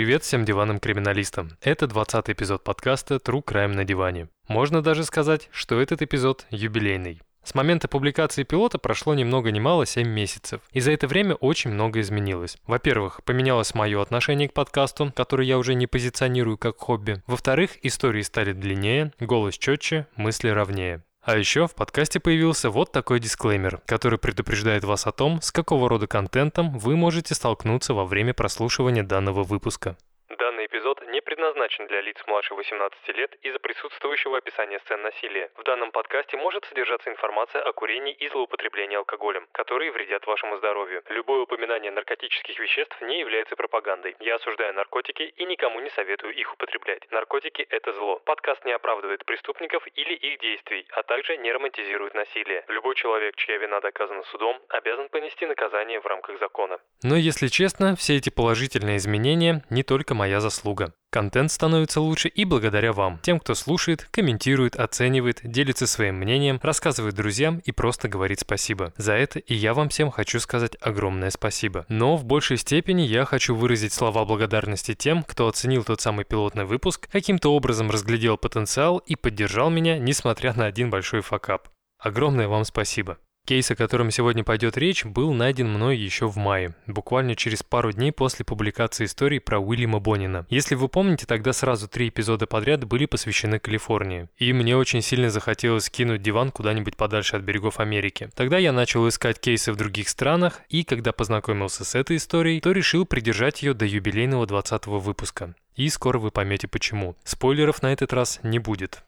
Привет всем диванным криминалистам. Это 20 эпизод подкаста True Crime на диване. Можно даже сказать, что этот эпизод юбилейный. С момента публикации пилота прошло ни много ни мало 7 месяцев. И за это время очень много изменилось. Во-первых, поменялось мое отношение к подкасту, который я уже не позиционирую как хобби. Во-вторых, истории стали длиннее, голос четче, мысли ровнее. А еще в подкасте появился вот такой дисклеймер, который предупреждает вас о том, с какого рода контентом вы можете столкнуться во время прослушивания данного выпуска. Предназначен для лиц младше 18 лет из-за присутствующего описания сцен насилия. В данном подкасте может содержаться информация о курении и злоупотреблении алкоголем, которые вредят вашему здоровью. Любое упоминание наркотических веществ не является пропагандой. Я осуждаю наркотики и никому не советую их употреблять. Наркотики – это зло. Подкаст не оправдывает преступников или их действий, а также не романтизирует насилие. Любой человек, чья вина доказана судом, обязан понести наказание в рамках закона. Но если честно, все эти положительные изменения не только моя заслуга. Контент становится лучше и благодаря вам, тем, кто слушает, комментирует, оценивает, делится своим мнением, рассказывает друзьям и просто говорит спасибо. За это и я вам всем хочу сказать огромное спасибо. Но в большей степени я хочу выразить слова благодарности тем, кто оценил тот самый пилотный выпуск, каким-то образом разглядел потенциал и поддержал меня, несмотря на один большой факап. Огромное вам спасибо. Кейс, о котором сегодня пойдет речь, был найден мной еще в мае, буквально через пару дней после публикации истории про Уильяма Бонина. Если вы помните, тогда сразу три эпизода подряд были посвящены Калифорнии. И мне очень сильно захотелось кинуть диван куда-нибудь подальше от берегов Америки. Тогда я начал искать кейсы в других странах, и когда познакомился с этой историей, то решил придержать ее до юбилейного 20 выпуска. И скоро вы поймете почему. Спойлеров на этот раз не будет.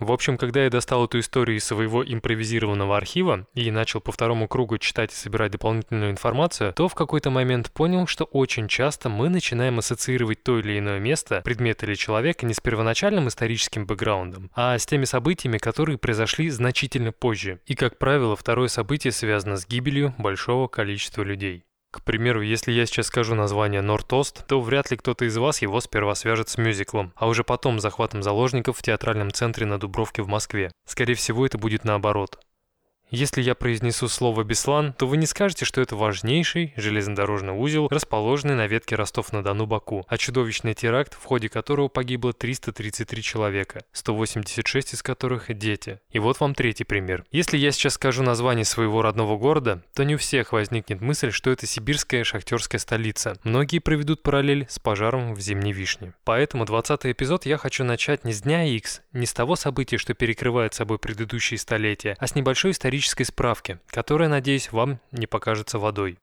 В общем, когда я достал эту историю из своего импровизированного архива и начал по второму кругу читать и собирать дополнительную информацию, то в какой-то момент понял, что очень часто мы начинаем ассоциировать то или иное место, предмет или человека не с первоначальным историческим бэкграундом, а с теми событиями, которые произошли значительно позже. И, как правило, второе событие связано с гибелью большого количества людей. К примеру, если я сейчас скажу название Нортост, то вряд ли кто-то из вас его сперва свяжет с мюзиклом, а уже потом захватом заложников в театральном центре на Дубровке в Москве. Скорее всего, это будет наоборот. Если я произнесу слово «Беслан», то вы не скажете, что это важнейший железнодорожный узел, расположенный на ветке Ростов-на-Дону Баку, а чудовищный теракт, в ходе которого погибло 333 человека, 186 из которых – дети. И вот вам третий пример. Если я сейчас скажу название своего родного города, то не у всех возникнет мысль, что это сибирская шахтерская столица. Многие проведут параллель с пожаром в Зимней Вишне. Поэтому 20 эпизод я хочу начать не с дня X, не с того события, что перекрывает собой предыдущие столетия, а с небольшой исторической исторической справки, которая, надеюсь, вам не покажется водой.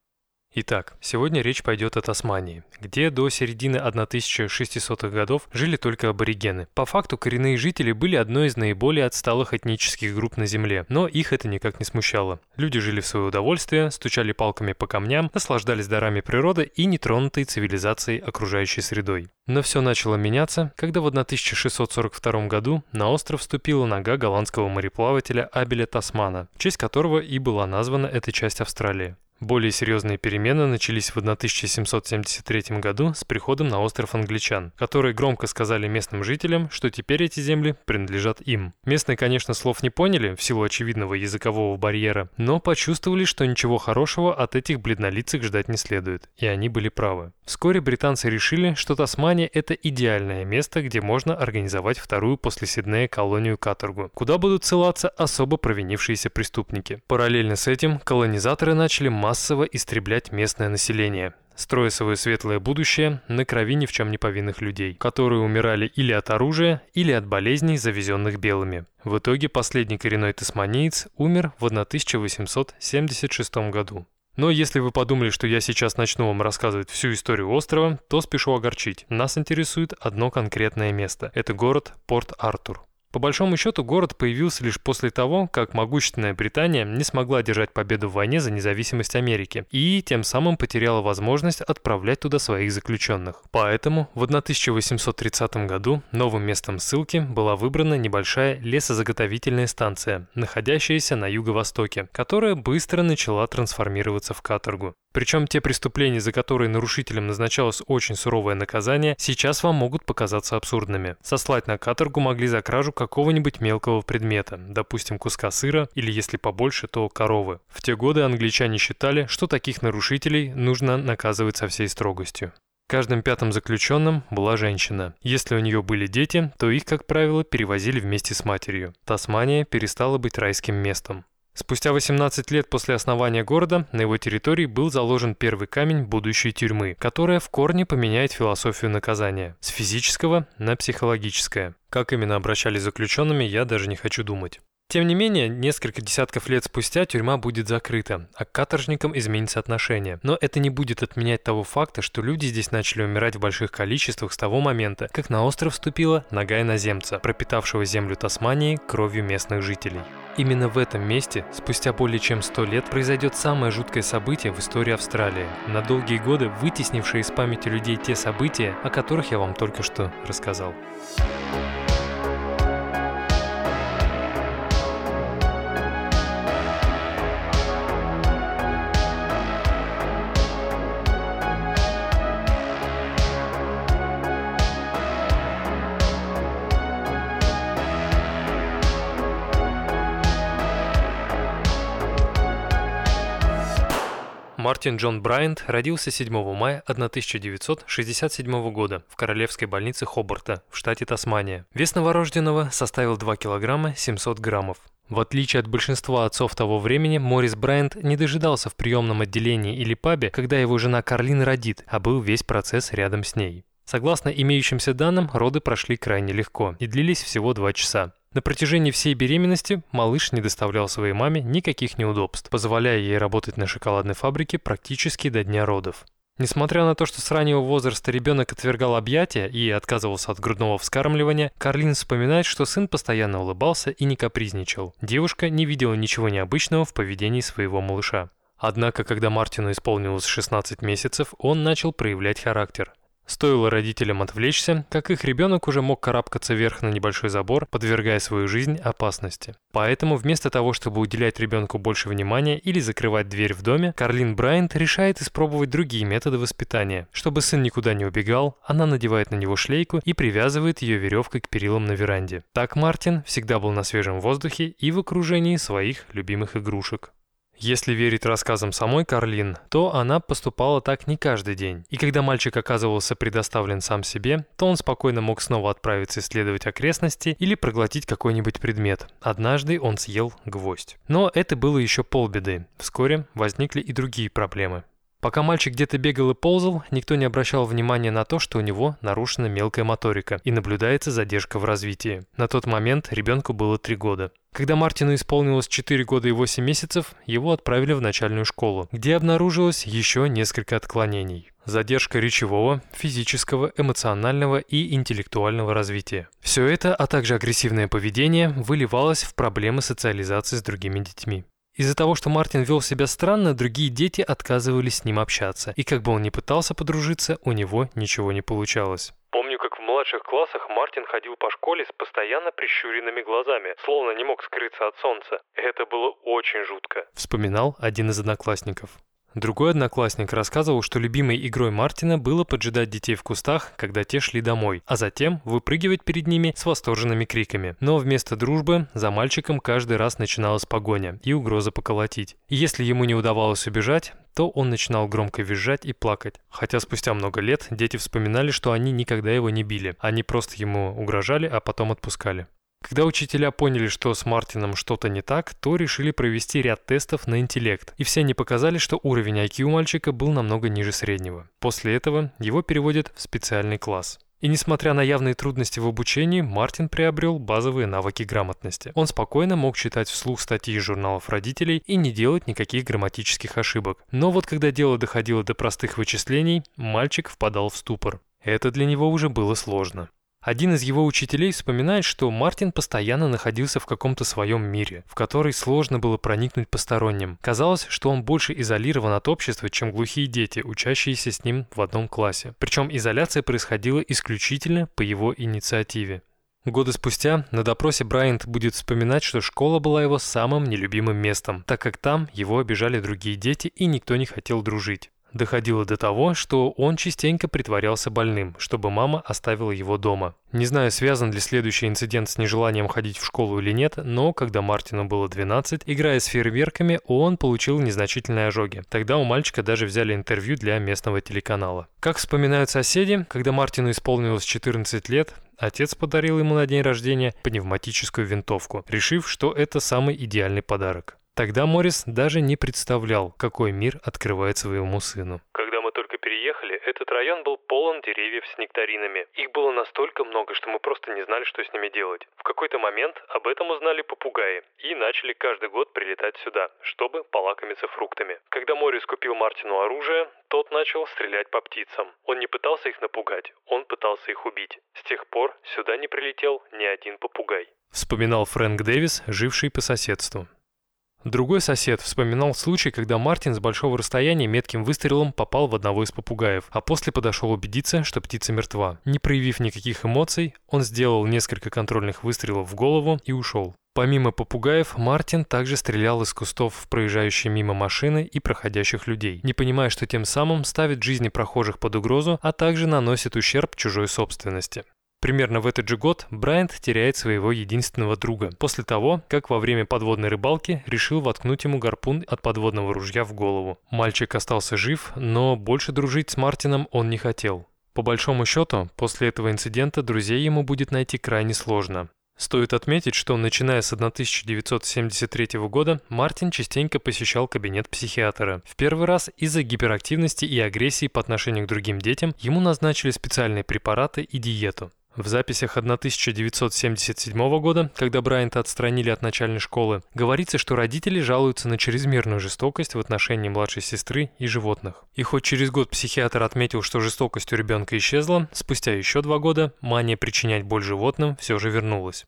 Итак, сегодня речь пойдет о Тасмании, где до середины 1600-х годов жили только аборигены. По факту коренные жители были одной из наиболее отсталых этнических групп на Земле, но их это никак не смущало. Люди жили в свое удовольствие, стучали палками по камням, наслаждались дарами природы и нетронутой цивилизацией окружающей средой. Но все начало меняться, когда в 1642 году на остров вступила нога голландского мореплавателя Абеля Тасмана, в честь которого и была названа эта часть Австралии. Более серьезные перемены начались в 1773 году с приходом на остров англичан, которые громко сказали местным жителям, что теперь эти земли принадлежат им. Местные, конечно, слов не поняли в силу очевидного языкового барьера, но почувствовали, что ничего хорошего от этих бледнолицых ждать не следует, и они были правы. Вскоре британцы решили, что Тасмания – это идеальное место, где можно организовать вторую после Сиднея колонию каторгу, куда будут ссылаться особо провинившиеся преступники. Параллельно с этим колонизаторы начали массово истреблять местное население, строя свое светлое будущее на крови ни в чем не повинных людей, которые умирали или от оружия, или от болезней, завезенных белыми. В итоге последний коренной тасманиец умер в 1876 году. Но если вы подумали, что я сейчас начну вам рассказывать всю историю острова, то спешу огорчить. Нас интересует одно конкретное место. Это город Порт-Артур. По большому счету, город появился лишь после того, как могущественная Британия не смогла держать победу в войне за независимость Америки и тем самым потеряла возможность отправлять туда своих заключенных. Поэтому в 1830 году новым местом ссылки была выбрана небольшая лесозаготовительная станция, находящаяся на юго-востоке, которая быстро начала трансформироваться в каторгу. Причем те преступления, за которые нарушителям назначалось очень суровое наказание, сейчас вам могут показаться абсурдными. Сослать на каторгу могли за кражу какого-нибудь мелкого предмета, допустим, куска сыра или, если побольше, то коровы. В те годы англичане считали, что таких нарушителей нужно наказывать со всей строгостью. Каждым пятым заключенным была женщина. Если у нее были дети, то их, как правило, перевозили вместе с матерью. Тасмания перестала быть райским местом. Спустя 18 лет после основания города на его территории был заложен первый камень будущей тюрьмы, которая в корне поменяет философию наказания с физического на психологическое. Как именно обращались с заключенными, я даже не хочу думать. Тем не менее, несколько десятков лет спустя тюрьма будет закрыта, а к каторжникам изменится отношение. Но это не будет отменять того факта, что люди здесь начали умирать в больших количествах с того момента, как на остров вступила нога иноземца, пропитавшего землю Тасмании кровью местных жителей. Именно в этом месте, спустя более чем 100 лет, произойдет самое жуткое событие в истории Австралии, на долгие годы вытеснившее из памяти людей те события, о которых я вам только что рассказал. Мартин Джон Брайант родился 7 мая 1967 года в Королевской больнице Хобарта в штате Тасмания. Вес новорожденного составил 2 килограмма 700 граммов. В отличие от большинства отцов того времени, Морис Брайант не дожидался в приемном отделении или пабе, когда его жена Карлин родит, а был весь процесс рядом с ней. Согласно имеющимся данным, роды прошли крайне легко и длились всего 2 часа. На протяжении всей беременности малыш не доставлял своей маме никаких неудобств, позволяя ей работать на шоколадной фабрике практически до дня родов. Несмотря на то, что с раннего возраста ребенок отвергал объятия и отказывался от грудного вскармливания, Карлин вспоминает, что сын постоянно улыбался и не капризничал. Девушка не видела ничего необычного в поведении своего малыша. Однако, когда Мартину исполнилось 16 месяцев, он начал проявлять характер. Стоило родителям отвлечься, как их ребенок уже мог карабкаться вверх на небольшой забор, подвергая свою жизнь опасности. Поэтому вместо того, чтобы уделять ребенку больше внимания или закрывать дверь в доме, Карлин Брайант решает испробовать другие методы воспитания. Чтобы сын никуда не убегал, она надевает на него шлейку и привязывает ее веревкой к перилам на веранде. Так Мартин всегда был на свежем воздухе и в окружении своих любимых игрушек. Если верить рассказам самой Карлин, то она поступала так не каждый день. И когда мальчик оказывался предоставлен сам себе, то он спокойно мог снова отправиться исследовать окрестности или проглотить какой-нибудь предмет. Однажды он съел гвоздь. Но это было еще полбеды. Вскоре возникли и другие проблемы. Пока мальчик где-то бегал и ползал, никто не обращал внимания на то, что у него нарушена мелкая моторика и наблюдается задержка в развитии. На тот момент ребенку было 3 года. Когда Мартину исполнилось 4 года и 8 месяцев, его отправили в начальную школу, где обнаружилось еще несколько отклонений. Задержка речевого, физического, эмоционального и интеллектуального развития. Все это, а также агрессивное поведение, выливалось в проблемы социализации с другими детьми. Из-за того, что Мартин вел себя странно, другие дети отказывались с ним общаться, и как бы он ни пытался подружиться, у него ничего не получалось. Помню, как в младших классах Мартин ходил по школе с постоянно прищуренными глазами, словно не мог скрыться от солнца. Это было очень жутко. Вспоминал один из одноклассников. Другой одноклассник рассказывал, что любимой игрой Мартина было поджидать детей в кустах, когда те шли домой, а затем выпрыгивать перед ними с восторженными криками. Но вместо дружбы за мальчиком каждый раз начиналась погоня и угроза поколотить. Если ему не удавалось убежать, то он начинал громко визжать и плакать. Хотя спустя много лет дети вспоминали, что они никогда его не били. Они просто ему угрожали, а потом отпускали. Когда учителя поняли, что с Мартином что-то не так, то решили провести ряд тестов на интеллект, и все они показали, что уровень IQ у мальчика был намного ниже среднего. После этого его переводят в специальный класс. И несмотря на явные трудности в обучении, Мартин приобрел базовые навыки грамотности. Он спокойно мог читать вслух статьи из журналов родителей и не делать никаких грамматических ошибок. Но вот когда дело доходило до простых вычислений, мальчик впадал в ступор. Это для него уже было сложно. Один из его учителей вспоминает, что Мартин постоянно находился в каком-то своем мире, в который сложно было проникнуть посторонним. Казалось, что он больше изолирован от общества, чем глухие дети, учащиеся с ним в одном классе. Причем изоляция происходила исключительно по его инициативе. Годы спустя на допросе Брайант будет вспоминать, что школа была его самым нелюбимым местом, так как там его обижали другие дети и никто не хотел дружить. Доходило до того, что он частенько притворялся больным, чтобы мама оставила его дома. Не знаю, связан ли следующий инцидент с нежеланием ходить в школу или нет, но когда Мартину было 12, играя с фейерверками, он получил незначительные ожоги. Тогда у мальчика даже взяли интервью для местного телеканала. Как вспоминают соседи, когда Мартину исполнилось 14 лет, Отец подарил ему на день рождения пневматическую винтовку, решив, что это самый идеальный подарок. Тогда Моррис даже не представлял, какой мир открывает своему сыну. Когда мы только переехали, этот район был полон деревьев с нектаринами. Их было настолько много, что мы просто не знали, что с ними делать. В какой-то момент об этом узнали попугаи и начали каждый год прилетать сюда, чтобы полакомиться фруктами. Когда Моррис купил Мартину оружие, тот начал стрелять по птицам. Он не пытался их напугать, он пытался их убить. С тех пор сюда не прилетел ни один попугай. Вспоминал Фрэнк Дэвис, живший по соседству. Другой сосед вспоминал случай, когда Мартин с большого расстояния метким выстрелом попал в одного из попугаев, а после подошел убедиться, что птица мертва. Не проявив никаких эмоций, он сделал несколько контрольных выстрелов в голову и ушел. Помимо попугаев, Мартин также стрелял из кустов в проезжающие мимо машины и проходящих людей, не понимая, что тем самым ставит жизни прохожих под угрозу, а также наносит ущерб чужой собственности. Примерно в этот же год Брайант теряет своего единственного друга, после того, как во время подводной рыбалки решил воткнуть ему гарпун от подводного ружья в голову. Мальчик остался жив, но больше дружить с Мартином он не хотел. По большому счету, после этого инцидента друзей ему будет найти крайне сложно. Стоит отметить, что начиная с 1973 года Мартин частенько посещал кабинет психиатра. В первый раз из-за гиперактивности и агрессии по отношению к другим детям ему назначили специальные препараты и диету. В записях 1977 года, когда Брайанта отстранили от начальной школы, говорится, что родители жалуются на чрезмерную жестокость в отношении младшей сестры и животных. И хоть через год психиатр отметил, что жестокость у ребенка исчезла, спустя еще два года мания причинять боль животным все же вернулась.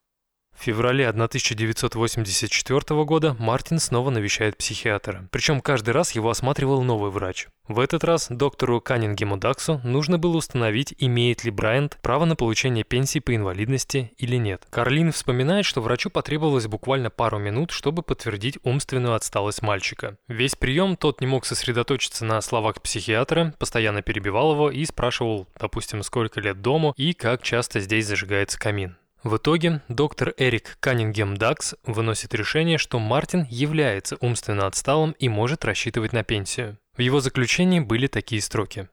В феврале 1984 года Мартин снова навещает психиатра. Причем каждый раз его осматривал новый врач. В этот раз доктору Каннингему Даксу нужно было установить, имеет ли Брайант право на получение пенсии по инвалидности или нет. Карлин вспоминает, что врачу потребовалось буквально пару минут, чтобы подтвердить умственную отсталость мальчика. Весь прием тот не мог сосредоточиться на словах психиатра, постоянно перебивал его и спрашивал, допустим, сколько лет дому и как часто здесь зажигается камин. В итоге доктор Эрик Каннингем Дакс выносит решение, что Мартин является умственно отсталым и может рассчитывать на пенсию. В его заключении были такие строки.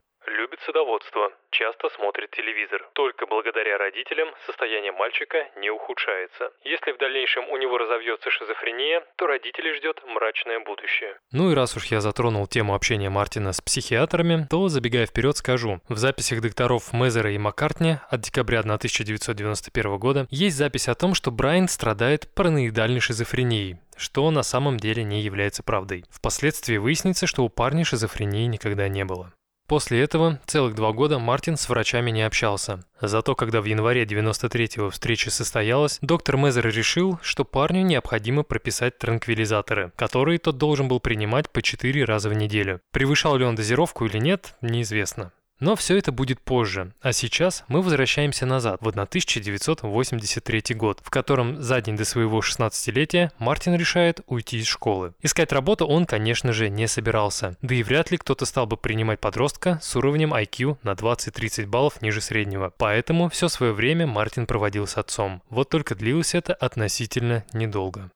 Любит садоводство, часто смотрит телевизор. Только благодаря родителям состояние мальчика не ухудшается. Если в дальнейшем у него разовьется шизофрения, то родителей ждет мрачное будущее. Ну и раз уж я затронул тему общения Мартина с психиатрами, то, забегая вперед, скажу. В записях докторов Мезера и Маккартни от декабря 1991 года есть запись о том, что Брайан страдает параноидальной шизофренией, что на самом деле не является правдой. Впоследствии выяснится, что у парня шизофрении никогда не было. После этого целых два года Мартин с врачами не общался. Зато когда в январе 93-го встреча состоялась, доктор Мезер решил, что парню необходимо прописать транквилизаторы, которые тот должен был принимать по 4 раза в неделю. Превышал ли он дозировку или нет, неизвестно. Но все это будет позже, а сейчас мы возвращаемся назад, в 1983 год, в котором за день до своего 16-летия Мартин решает уйти из школы. Искать работу он, конечно же, не собирался, да и вряд ли кто-то стал бы принимать подростка с уровнем IQ на 20-30 баллов ниже среднего. Поэтому все свое время Мартин проводил с отцом. Вот только длилось это относительно недолго.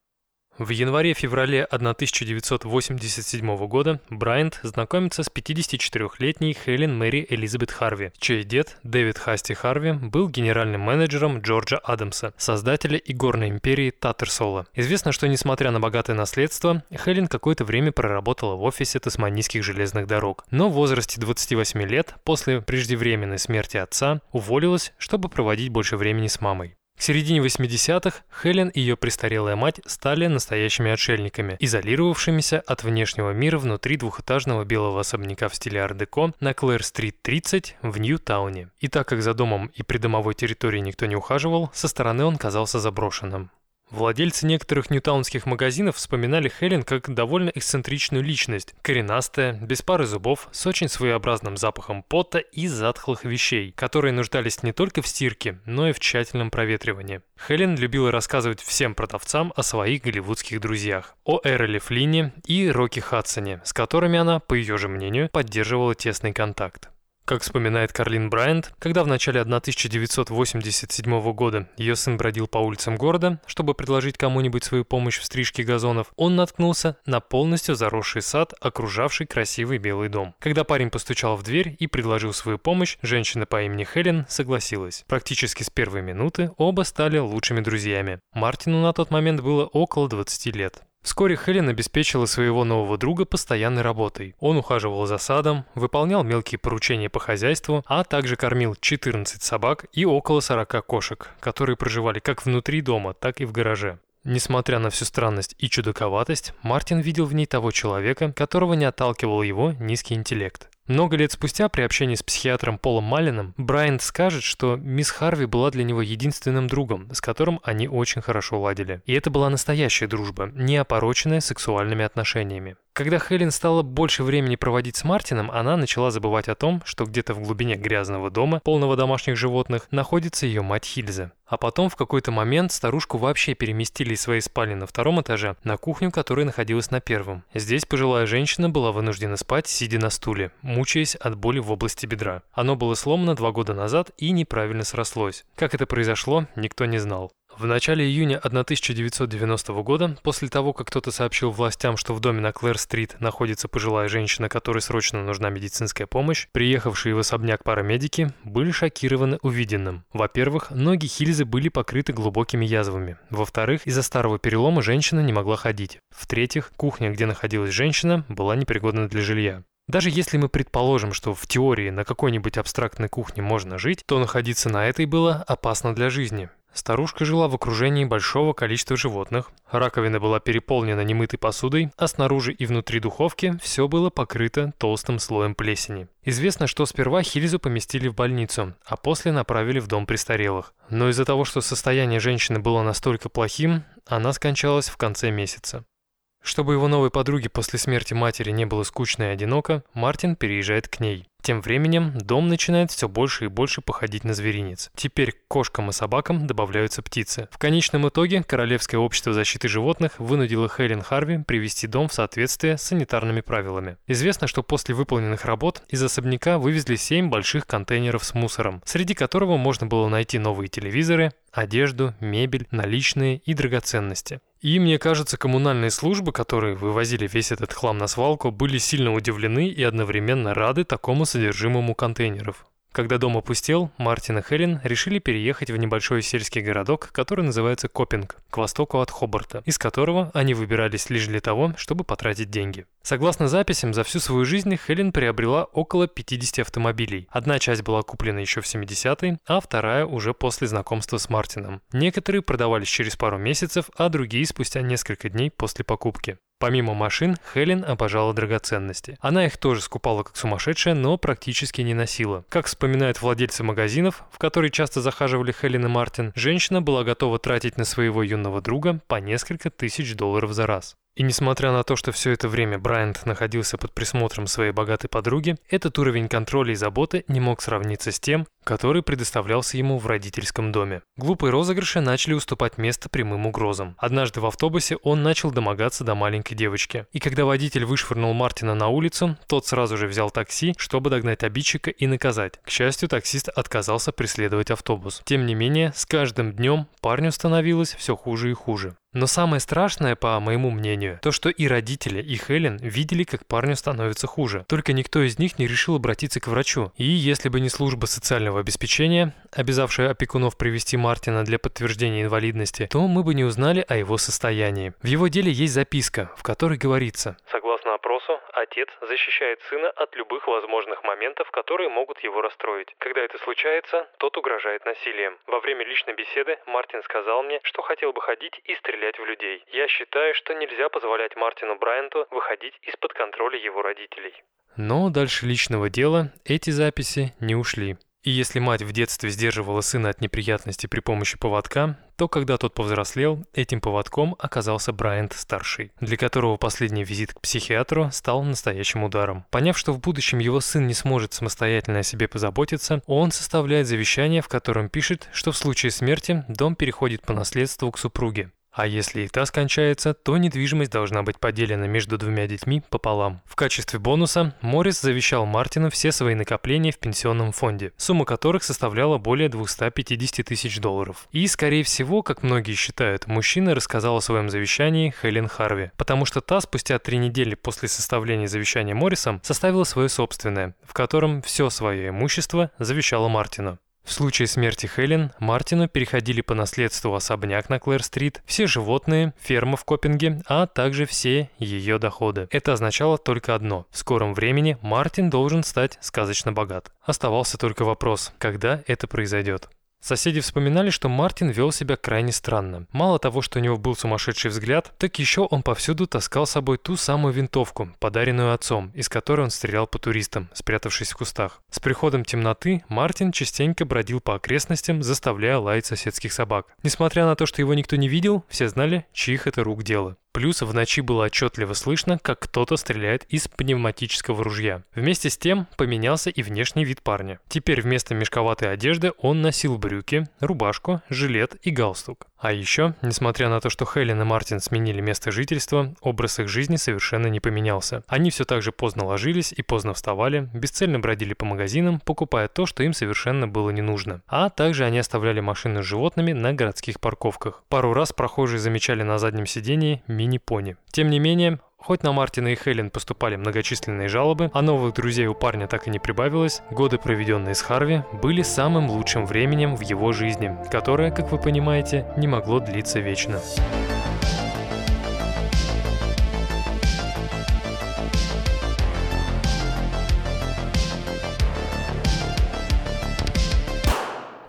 В январе-феврале 1987 года Брайант знакомится с 54-летней Хелен Мэри Элизабет Харви, чей дед, Дэвид Хасти Харви, был генеральным менеджером Джорджа Адамса, создателя игорной империи Таттерсола. Известно, что несмотря на богатое наследство, Хелен какое-то время проработала в офисе Тасманийских железных дорог, но в возрасте 28 лет, после преждевременной смерти отца, уволилась, чтобы проводить больше времени с мамой. К середине 80-х Хелен и ее престарелая мать стали настоящими отшельниками, изолировавшимися от внешнего мира внутри двухэтажного белого особняка в стиле ар-деко на Клэр-стрит 30 в Нью-Тауне. И так как за домом и придомовой территорией никто не ухаживал, со стороны он казался заброшенным. Владельцы некоторых ньютаунских магазинов вспоминали Хелен как довольно эксцентричную личность, коренастая, без пары зубов, с очень своеобразным запахом пота и затхлых вещей, которые нуждались не только в стирке, но и в тщательном проветривании. Хелен любила рассказывать всем продавцам о своих голливудских друзьях, о Эроле Флине и Рокки Хадсоне, с которыми она, по ее же мнению, поддерживала тесный контакт. Как вспоминает Карлин Брайант, когда в начале 1987 года ее сын бродил по улицам города, чтобы предложить кому-нибудь свою помощь в стрижке газонов, он наткнулся на полностью заросший сад, окружавший красивый белый дом. Когда парень постучал в дверь и предложил свою помощь, женщина по имени Хелен согласилась. Практически с первой минуты оба стали лучшими друзьями. Мартину на тот момент было около 20 лет. Вскоре Хелен обеспечила своего нового друга постоянной работой. Он ухаживал за садом, выполнял мелкие поручения по хозяйству, а также кормил 14 собак и около 40 кошек, которые проживали как внутри дома, так и в гараже. Несмотря на всю странность и чудаковатость, Мартин видел в ней того человека, которого не отталкивал его низкий интеллект. Много лет спустя при общении с психиатром Полом Малином Брайант скажет, что мисс Харви была для него единственным другом, с которым они очень хорошо ладили. И это была настоящая дружба, не опороченная сексуальными отношениями. Когда Хелен стала больше времени проводить с Мартином, она начала забывать о том, что где-то в глубине грязного дома, полного домашних животных, находится ее мать Хильза. А потом в какой-то момент старушку вообще переместили из своей спальни на втором этаже на кухню, которая находилась на первом. Здесь пожилая женщина была вынуждена спать, сидя на стуле, мучаясь от боли в области бедра. Оно было сломано два года назад и неправильно срослось. Как это произошло, никто не знал. В начале июня 1990 года, после того, как кто-то сообщил властям, что в доме на Клэр-стрит находится пожилая женщина, которой срочно нужна медицинская помощь, приехавшие в особняк парамедики были шокированы увиденным. Во-первых, ноги Хильзы были покрыты глубокими язвами. Во-вторых, из-за старого перелома женщина не могла ходить. В-третьих, кухня, где находилась женщина, была непригодна для жилья. Даже если мы предположим, что в теории на какой-нибудь абстрактной кухне можно жить, то находиться на этой было опасно для жизни. Старушка жила в окружении большого количества животных, раковина была переполнена немытой посудой, а снаружи и внутри духовки все было покрыто толстым слоем плесени. Известно, что сперва Хильзу поместили в больницу, а после направили в дом престарелых. Но из-за того, что состояние женщины было настолько плохим, она скончалась в конце месяца. Чтобы его новой подруге после смерти матери не было скучно и одиноко, Мартин переезжает к ней. Тем временем дом начинает все больше и больше походить на зверинец. Теперь к кошкам и собакам добавляются птицы. В конечном итоге Королевское общество защиты животных вынудило Хелен Харви привести дом в соответствие с санитарными правилами. Известно, что после выполненных работ из особняка вывезли 7 больших контейнеров с мусором, среди которого можно было найти новые телевизоры, одежду, мебель, наличные и драгоценности. И мне кажется, коммунальные службы, которые вывозили весь этот хлам на свалку, были сильно удивлены и одновременно рады такому содержимому контейнеров. Когда дом опустел, Мартин и Хелен решили переехать в небольшой сельский городок, который называется Копинг, к востоку от Хобарта, из которого они выбирались лишь для того, чтобы потратить деньги. Согласно записям, за всю свою жизнь Хелен приобрела около 50 автомобилей. Одна часть была куплена еще в 70-е, а вторая уже после знакомства с Мартином. Некоторые продавались через пару месяцев, а другие спустя несколько дней после покупки. Помимо машин, Хелен обожала драгоценности. Она их тоже скупала как сумасшедшая, но практически не носила. Как вспоминают владельцы магазинов, в которые часто захаживали Хелен и Мартин, женщина была готова тратить на своего юного друга по несколько тысяч долларов за раз. И несмотря на то, что все это время Брайант находился под присмотром своей богатой подруги, этот уровень контроля и заботы не мог сравниться с тем, который предоставлялся ему в родительском доме. Глупые розыгрыши начали уступать место прямым угрозам. Однажды в автобусе он начал домогаться до маленькой девочки. И когда водитель вышвырнул Мартина на улицу, тот сразу же взял такси, чтобы догнать обидчика и наказать. К счастью, таксист отказался преследовать автобус. Тем не менее, с каждым днем парню становилось все хуже и хуже. Но самое страшное, по моему мнению, то, что и родители, и Хелен видели, как парню становится хуже. Только никто из них не решил обратиться к врачу. И если бы не служба социального обеспечения, обязавшая опекунов привести Мартина для подтверждения инвалидности, то мы бы не узнали о его состоянии. В его деле есть записка, в которой говорится Согласно опросу, отец защищает сына от любых возможных моментов, которые могут его расстроить. Когда это случается, тот угрожает насилием. Во время личной беседы Мартин сказал мне, что хотел бы ходить и стрелять в людей. Я считаю, что нельзя позволять Мартину Брайанту выходить из-под контроля его родителей. Но дальше личного дела эти записи не ушли. И если мать в детстве сдерживала сына от неприятностей при помощи поводка, то когда тот повзрослел, этим поводком оказался Брайант-старший, для которого последний визит к психиатру стал настоящим ударом. Поняв, что в будущем его сын не сможет самостоятельно о себе позаботиться, он составляет завещание, в котором пишет, что в случае смерти дом переходит по наследству к супруге. А если и та скончается, то недвижимость должна быть поделена между двумя детьми пополам. В качестве бонуса Моррис завещал Мартину все свои накопления в пенсионном фонде, сумма которых составляла более 250 тысяч долларов. И, скорее всего, как многие считают, мужчина рассказал о своем завещании Хелен Харви, потому что та спустя три недели после составления завещания Моррисом составила свое собственное, в котором все свое имущество завещало Мартину. В случае смерти Хелен, Мартину переходили по наследству особняк на Клэр-стрит, все животные, ферма в Копинге, а также все ее доходы. Это означало только одно – в скором времени Мартин должен стать сказочно богат. Оставался только вопрос, когда это произойдет. Соседи вспоминали, что Мартин вел себя крайне странно. Мало того, что у него был сумасшедший взгляд, так еще он повсюду таскал с собой ту самую винтовку, подаренную отцом, из которой он стрелял по туристам, спрятавшись в кустах. С приходом темноты Мартин частенько бродил по окрестностям, заставляя лаять соседских собак. Несмотря на то, что его никто не видел, все знали, чьих это рук дело. Плюс в ночи было отчетливо слышно, как кто-то стреляет из пневматического ружья. Вместе с тем поменялся и внешний вид парня. Теперь вместо мешковатой одежды он носил брюки, рубашку, жилет и галстук. А еще, несмотря на то, что Хелен и Мартин сменили место жительства, образ их жизни совершенно не поменялся. Они все так же поздно ложились и поздно вставали, бесцельно бродили по магазинам, покупая то, что им совершенно было не нужно. А также они оставляли машины с животными на городских парковках. Пару раз прохожие замечали на заднем сидении мини-пони. Тем не менее, Хоть на Мартина и Хелен поступали многочисленные жалобы, а новых друзей у парня так и не прибавилось, годы, проведенные с Харви, были самым лучшим временем в его жизни, которое, как вы понимаете, не могло длиться вечно.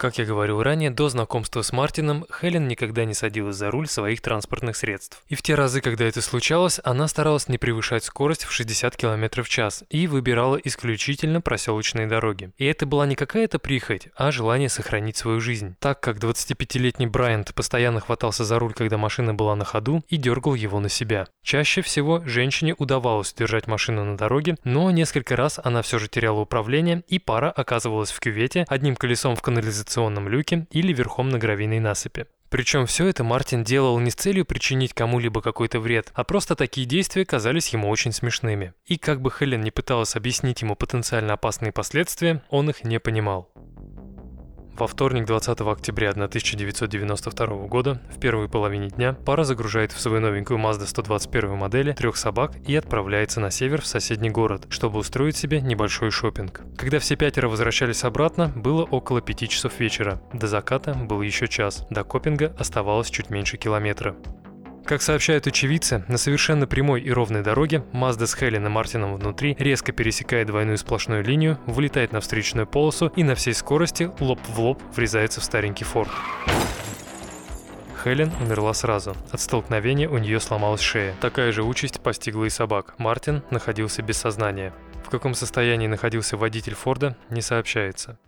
Как я говорил ранее, до знакомства с Мартином Хелен никогда не садилась за руль своих транспортных средств. И в те разы, когда это случалось, она старалась не превышать скорость в 60 км в час и выбирала исключительно проселочные дороги. И это была не какая-то прихоть, а желание сохранить свою жизнь. Так как 25-летний Брайант постоянно хватался за руль, когда машина была на ходу, и дергал его на себя. Чаще всего женщине удавалось держать машину на дороге, но несколько раз она все же теряла управление, и пара оказывалась в кювете, одним колесом в канализационном вентиляционном люке или верхом на гравийной насыпи. Причем все это Мартин делал не с целью причинить кому-либо какой-то вред, а просто такие действия казались ему очень смешными. И как бы Хелен не пыталась объяснить ему потенциально опасные последствия, он их не понимал. Во вторник, 20 октября 1992 года, в первой половине дня, пара загружает в свою новенькую Mazda 121 модели трех собак и отправляется на север в соседний город, чтобы устроить себе небольшой шопинг. Когда все пятеро возвращались обратно, было около пяти часов вечера. До заката был еще час, до Копинга оставалось чуть меньше километра. Как сообщают очевидцы, на совершенно прямой и ровной дороге Мазда с Хелен Мартином внутри резко пересекает двойную сплошную линию, вылетает на встречную полосу и на всей скорости лоб в лоб врезается в старенький форт. Хелен умерла сразу. От столкновения у нее сломалась шея. Такая же участь постигла и собак. Мартин находился без сознания. В каком состоянии находился водитель Форда, не сообщается.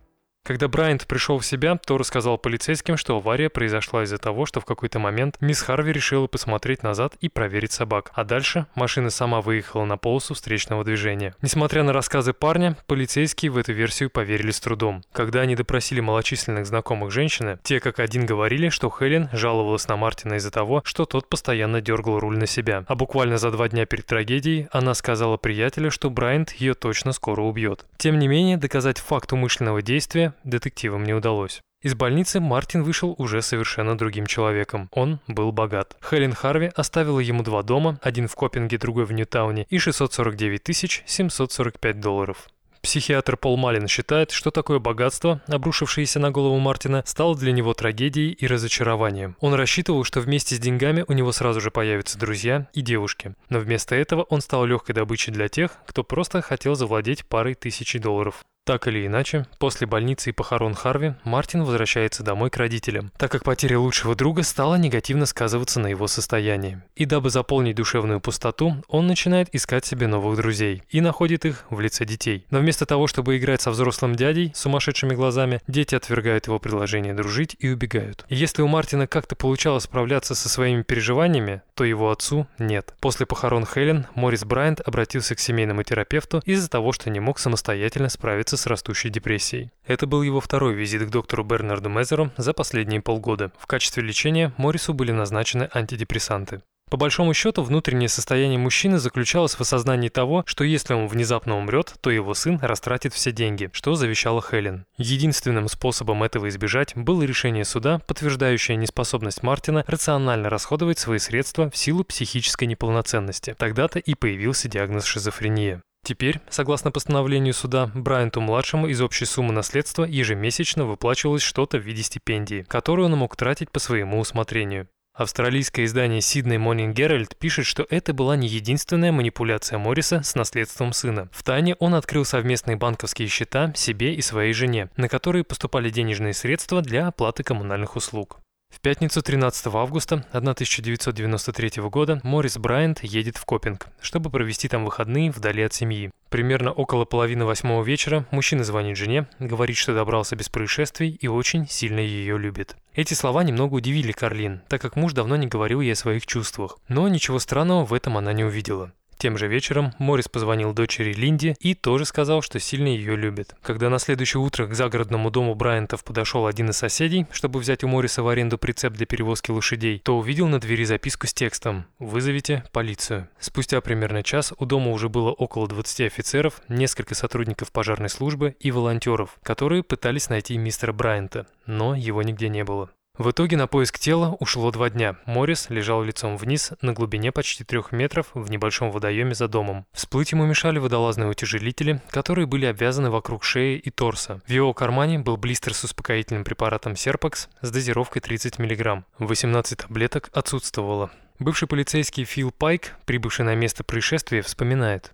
Когда Брайант пришел в себя, то рассказал полицейским, что авария произошла из-за того, что в какой-то момент мисс Харви решила посмотреть назад и проверить собак, а дальше машина сама выехала на полосу встречного движения. Несмотря на рассказы парня, полицейские в эту версию поверили с трудом. Когда они допросили малочисленных знакомых женщины, те как один говорили, что Хелен жаловалась на Мартина из-за того, что тот постоянно дергал руль на себя. А буквально за два дня перед трагедией она сказала приятелю, что Брайант ее точно скоро убьет. Тем не менее, доказать факт умышленного действия детективам не удалось. Из больницы Мартин вышел уже совершенно другим человеком. Он был богат. Хелен Харви оставила ему два дома, один в Копинге, другой в Ньютауне, и 649 745 долларов. Психиатр Пол Малин считает, что такое богатство, обрушившееся на голову Мартина, стало для него трагедией и разочарованием. Он рассчитывал, что вместе с деньгами у него сразу же появятся друзья и девушки. Но вместо этого он стал легкой добычей для тех, кто просто хотел завладеть парой тысяч долларов. Так или иначе, после больницы и похорон Харви, Мартин возвращается домой к родителям, так как потеря лучшего друга стала негативно сказываться на его состоянии. И дабы заполнить душевную пустоту, он начинает искать себе новых друзей и находит их в лице детей. Но вместо того, чтобы играть со взрослым дядей с сумасшедшими глазами, дети отвергают его предложение дружить и убегают. И если у Мартина как-то получалось справляться со своими переживаниями, то его отцу нет. После похорон Хелен Морис Брайант обратился к семейному терапевту из-за того, что не мог самостоятельно справиться справиться с растущей депрессией. Это был его второй визит к доктору Бернарду Мезеру за последние полгода. В качестве лечения Моррису были назначены антидепрессанты. По большому счету, внутреннее состояние мужчины заключалось в осознании того, что если он внезапно умрет, то его сын растратит все деньги, что завещала Хелен. Единственным способом этого избежать было решение суда, подтверждающее неспособность Мартина рационально расходовать свои средства в силу психической неполноценности. Тогда-то и появился диагноз шизофрения. Теперь, согласно постановлению суда, Брайанту-младшему из общей суммы наследства ежемесячно выплачивалось что-то в виде стипендии, которую он мог тратить по своему усмотрению. Австралийское издание Sydney Morning Herald пишет, что это была не единственная манипуляция Морриса с наследством сына. В тайне он открыл совместные банковские счета себе и своей жене, на которые поступали денежные средства для оплаты коммунальных услуг. В пятницу 13 августа 1993 года Моррис Брайант едет в Копинг, чтобы провести там выходные вдали от семьи. Примерно около половины восьмого вечера мужчина звонит жене, говорит, что добрался без происшествий и очень сильно ее любит. Эти слова немного удивили Карлин, так как муж давно не говорил ей о своих чувствах. Но ничего странного в этом она не увидела. Тем же вечером Морис позвонил дочери Линде и тоже сказал, что сильно ее любит. Когда на следующее утро к загородному дому Брайантов подошел один из соседей, чтобы взять у Мориса в аренду прицеп для перевозки лошадей, то увидел на двери записку с текстом «Вызовите полицию». Спустя примерно час у дома уже было около 20 офицеров, несколько сотрудников пожарной службы и волонтеров, которые пытались найти мистера Брайанта, но его нигде не было. В итоге на поиск тела ушло два дня. Моррис лежал лицом вниз на глубине почти трех метров в небольшом водоеме за домом. Всплыть ему мешали водолазные утяжелители, которые были обвязаны вокруг шеи и торса. В его кармане был блистер с успокоительным препаратом Серпакс с дозировкой 30 мг. 18 таблеток отсутствовало. Бывший полицейский Фил Пайк, прибывший на место происшествия, вспоминает.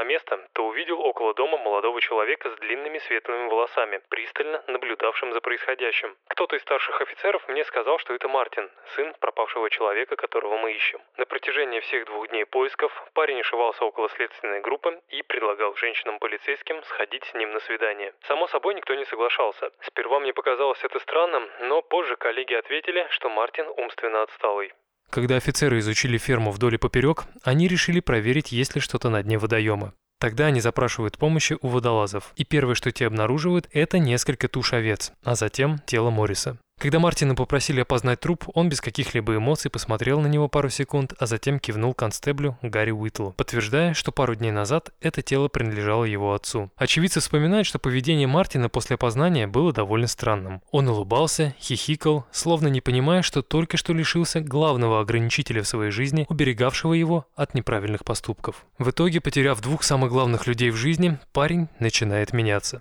На место, то увидел около дома молодого человека с длинными светлыми волосами, пристально наблюдавшим за происходящим. Кто-то из старших офицеров мне сказал, что это Мартин, сын пропавшего человека, которого мы ищем. На протяжении всех двух дней поисков парень ошивался около следственной группы и предлагал женщинам-полицейским сходить с ним на свидание. Само собой, никто не соглашался. Сперва мне показалось это странным, но позже коллеги ответили, что Мартин умственно отсталый. Когда офицеры изучили ферму вдоль и поперек, они решили проверить, есть ли что-то на дне водоема. Тогда они запрашивают помощи у водолазов, и первое, что те обнаруживают, это несколько туш овец, а затем тело Морриса. Когда Мартина попросили опознать труп, он без каких-либо эмоций посмотрел на него пару секунд, а затем кивнул констеблю Гарри Уитлу, подтверждая, что пару дней назад это тело принадлежало его отцу. Очевидцы вспоминают, что поведение Мартина после опознания было довольно странным. Он улыбался, хихикал, словно не понимая, что только что лишился главного ограничителя в своей жизни, уберегавшего его от неправильных поступков. В итоге, потеряв двух самых главных людей в жизни, парень начинает меняться.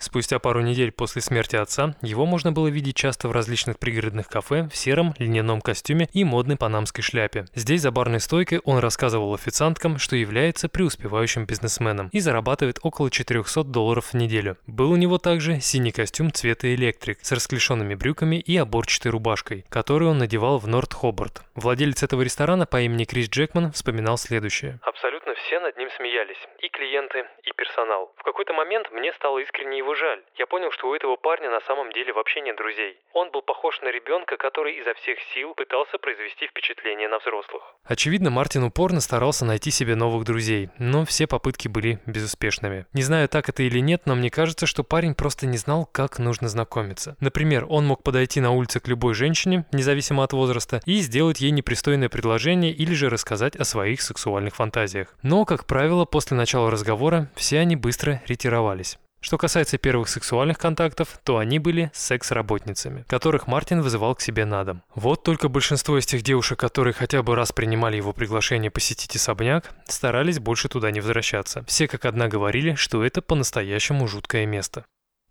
Спустя пару недель после смерти отца его можно было видеть часто в различных пригородных кафе в сером льняном костюме и модной панамской шляпе. Здесь за барной стойкой он рассказывал официанткам, что является преуспевающим бизнесменом и зарабатывает около 400 долларов в неделю. Был у него также синий костюм цвета электрик с расклешенными брюками и оборчатой рубашкой, которую он надевал в Норт Хобарт. Владелец этого ресторана по имени Крис Джекман вспоминал следующее. Абсолютно все над ним смеялись. И клиенты, и персонал. В какой-то момент мне стало искренне его жаль. Я понял, что у этого парня на самом деле вообще нет друзей. Он был похож на ребенка, который изо всех сил пытался произвести впечатление на взрослых. Очевидно, Мартин упорно старался найти себе новых друзей, но все попытки были безуспешными. Не знаю, так это или нет, но мне кажется, что парень просто не знал, как нужно знакомиться. Например, он мог подойти на улице к любой женщине, независимо от возраста, и сделать ей непристойное предложение или же рассказать о своих сексуальных фантазиях. Но, как правило, после начала разговора все они быстро ретировались. Что касается первых сексуальных контактов, то они были секс-работницами, которых Мартин вызывал к себе на дом. Вот только большинство из тех девушек, которые хотя бы раз принимали его приглашение посетить особняк, старались больше туда не возвращаться. Все как одна говорили, что это по-настоящему жуткое место.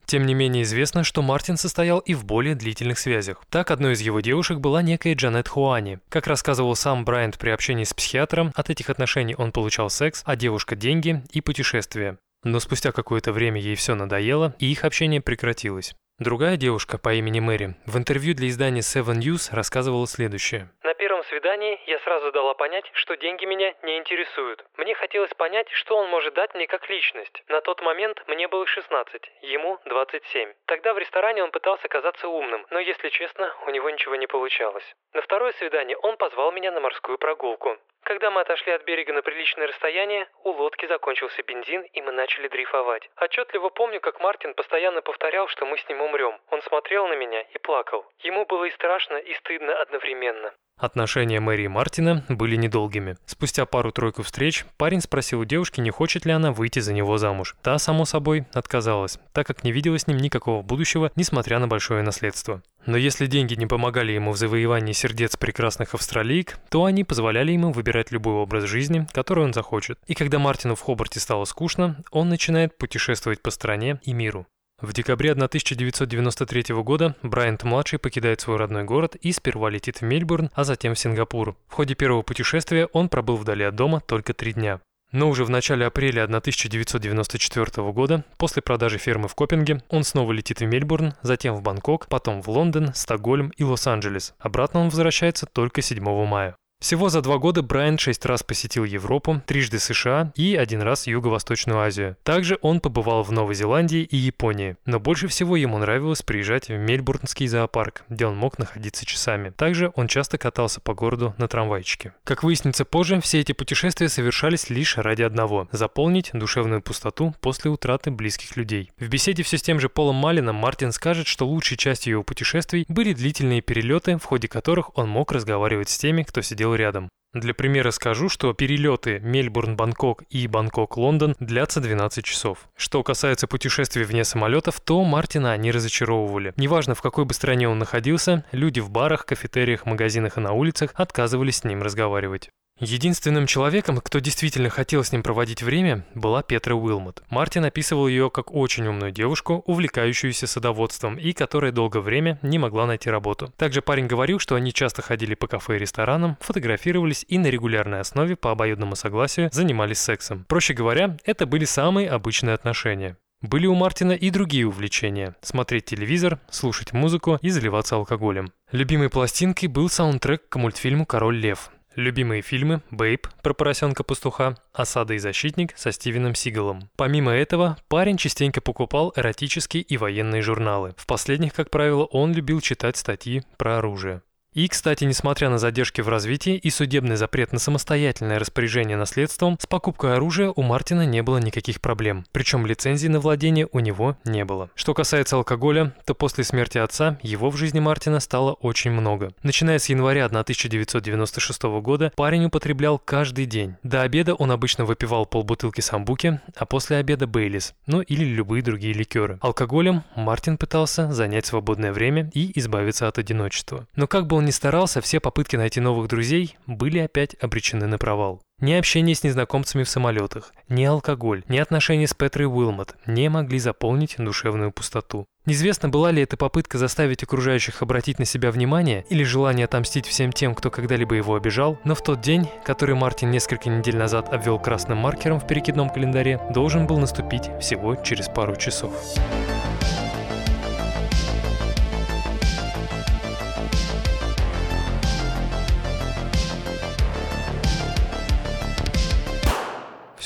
Тем не менее известно, что Мартин состоял и в более длительных связях. Так, одной из его девушек была некая Джанет Хуани. Как рассказывал сам Брайант при общении с психиатром, от этих отношений он получал секс, а девушка – деньги и путешествия. Но спустя какое-то время ей все надоело, и их общение прекратилось. Другая девушка по имени Мэри в интервью для издания Seven News рассказывала следующее. На первом свидании я сразу дала понять, что деньги меня не интересуют. Мне хотелось понять, что он может дать мне как личность. На тот момент мне было 16, ему 27. Тогда в ресторане он пытался казаться умным, но, если честно, у него ничего не получалось. На второе свидание он позвал меня на морскую прогулку. Когда мы отошли от берега на приличное расстояние, у лодки закончился бензин, и мы начали дрейфовать. Отчетливо помню, как Мартин постоянно повторял, что мы с ним умрем. Он смотрел на меня и плакал. Ему было и страшно, и стыдно одновременно. Отношения Мэри и Мартина были недолгими. Спустя пару-тройку встреч парень спросил у девушки, не хочет ли она выйти за него замуж. Та, само собой, отказалась, так как не видела с ним никакого будущего, несмотря на большое наследство. Но если деньги не помогали ему в завоевании сердец прекрасных австралиек, то они позволяли ему выбирать любой образ жизни, который он захочет. И когда Мартину в Хобарте стало скучно, он начинает путешествовать по стране и миру. В декабре 1993 года Брайант-младший покидает свой родной город и сперва летит в Мельбурн, а затем в Сингапур. В ходе первого путешествия он пробыл вдали от дома только три дня. Но уже в начале апреля 1994 года, после продажи фермы в Копинге, он снова летит в Мельбурн, затем в Бангкок, потом в Лондон, Стокгольм и Лос-Анджелес. Обратно он возвращается только 7 мая. Всего за два года Брайан шесть раз посетил Европу, трижды США и один раз Юго-Восточную Азию. Также он побывал в Новой Зеландии и Японии. Но больше всего ему нравилось приезжать в Мельбурнский зоопарк, где он мог находиться часами. Также он часто катался по городу на трамвайчике. Как выяснится позже, все эти путешествия совершались лишь ради одного – заполнить душевную пустоту после утраты близких людей. В беседе все с тем же Полом Малином Мартин скажет, что лучшей частью его путешествий были длительные перелеты, в ходе которых он мог разговаривать с теми, кто сидел сидел рядом. Для примера скажу, что перелеты Мельбурн-Бангкок и Бангкок-Лондон длятся 12 часов. Что касается путешествий вне самолетов, то Мартина они разочаровывали. Неважно, в какой бы стране он находился, люди в барах, кафетериях, магазинах и на улицах отказывались с ним разговаривать. Единственным человеком, кто действительно хотел с ним проводить время, была Петра Уилмот. Мартин описывал ее как очень умную девушку, увлекающуюся садоводством и которая долгое время не могла найти работу. Также парень говорил, что они часто ходили по кафе и ресторанам, фотографировались и на регулярной основе по обоюдному согласию занимались сексом. Проще говоря, это были самые обычные отношения. Были у Мартина и другие увлечения – смотреть телевизор, слушать музыку и заливаться алкоголем. Любимой пластинкой был саундтрек к мультфильму «Король лев». Любимые фильмы «Бэйб» про поросенка-пастуха, «Осада и защитник» со Стивеном Сигалом. Помимо этого, парень частенько покупал эротические и военные журналы. В последних, как правило, он любил читать статьи про оружие. И, кстати, несмотря на задержки в развитии и судебный запрет на самостоятельное распоряжение наследством, с покупкой оружия у Мартина не было никаких проблем. Причем лицензии на владение у него не было. Что касается алкоголя, то после смерти отца его в жизни Мартина стало очень много. Начиная с января 1996 года парень употреблял каждый день. До обеда он обычно выпивал полбутылки самбуки, а после обеда Бейлис, ну или любые другие ликеры. Алкоголем Мартин пытался занять свободное время и избавиться от одиночества. Но как бы он ни старался, все попытки найти новых друзей были опять обречены на провал. Ни общение с незнакомцами в самолетах, ни алкоголь, ни отношения с Петрой Уилмот не могли заполнить душевную пустоту. Неизвестно, была ли это попытка заставить окружающих обратить на себя внимание или желание отомстить всем тем, кто когда-либо его обижал, но в тот день, который Мартин несколько недель назад обвел красным маркером в перекидном календаре, должен был наступить всего через пару часов.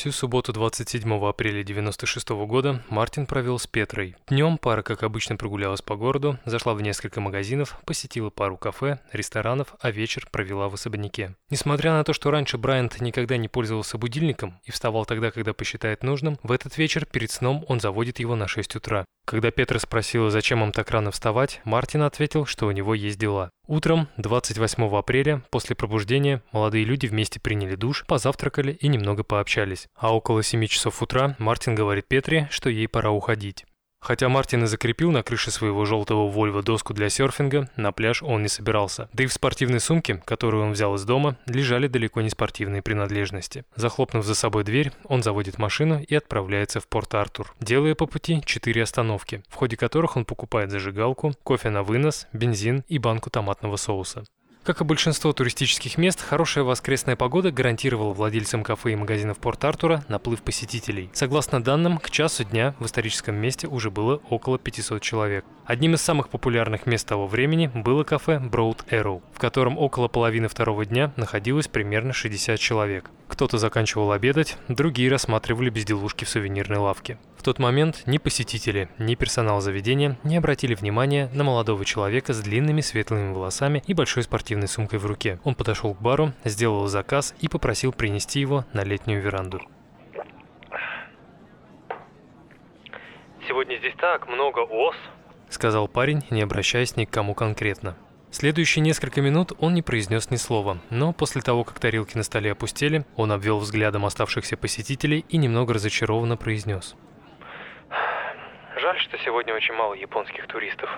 Всю субботу 27 апреля 1996 года Мартин провел с Петрой. Днем пара, как обычно, прогулялась по городу, зашла в несколько магазинов, посетила пару кафе, ресторанов, а вечер провела в особняке. Несмотря на то, что раньше Брайант никогда не пользовался будильником и вставал тогда, когда посчитает нужным, в этот вечер перед сном он заводит его на 6 утра. Когда Петра спросила, зачем им так рано вставать, Мартин ответил, что у него есть дела. Утром 28 апреля, после пробуждения, молодые люди вместе приняли душ, позавтракали и немного пообщались. А около 7 часов утра Мартин говорит Петре, что ей пора уходить. Хотя Мартин и закрепил на крыше своего желтого Вольво доску для серфинга, на пляж он не собирался. Да и в спортивной сумке, которую он взял из дома, лежали далеко не спортивные принадлежности. Захлопнув за собой дверь, он заводит машину и отправляется в Порт-Артур, делая по пути четыре остановки, в ходе которых он покупает зажигалку, кофе на вынос, бензин и банку томатного соуса. Как и большинство туристических мест, хорошая воскресная погода гарантировала владельцам кафе и магазинов Порт-Артура наплыв посетителей. Согласно данным, к часу дня в историческом месте уже было около 500 человек. Одним из самых популярных мест того времени было кафе Broad Arrow, в котором около половины второго дня находилось примерно 60 человек. Кто-то заканчивал обедать, другие рассматривали безделушки в сувенирной лавке. В тот момент ни посетители, ни персонал заведения не обратили внимания на молодого человека с длинными светлыми волосами и большой спортивной сумкой в руке. Он подошел к бару, сделал заказ и попросил принести его на летнюю веранду. «Сегодня здесь так много ос», — сказал парень, не обращаясь ни к кому конкретно. Следующие несколько минут он не произнес ни слова, но после того, как тарелки на столе опустели, он обвел взглядом оставшихся посетителей и немного разочарованно произнес. «Жаль, что сегодня очень мало японских туристов».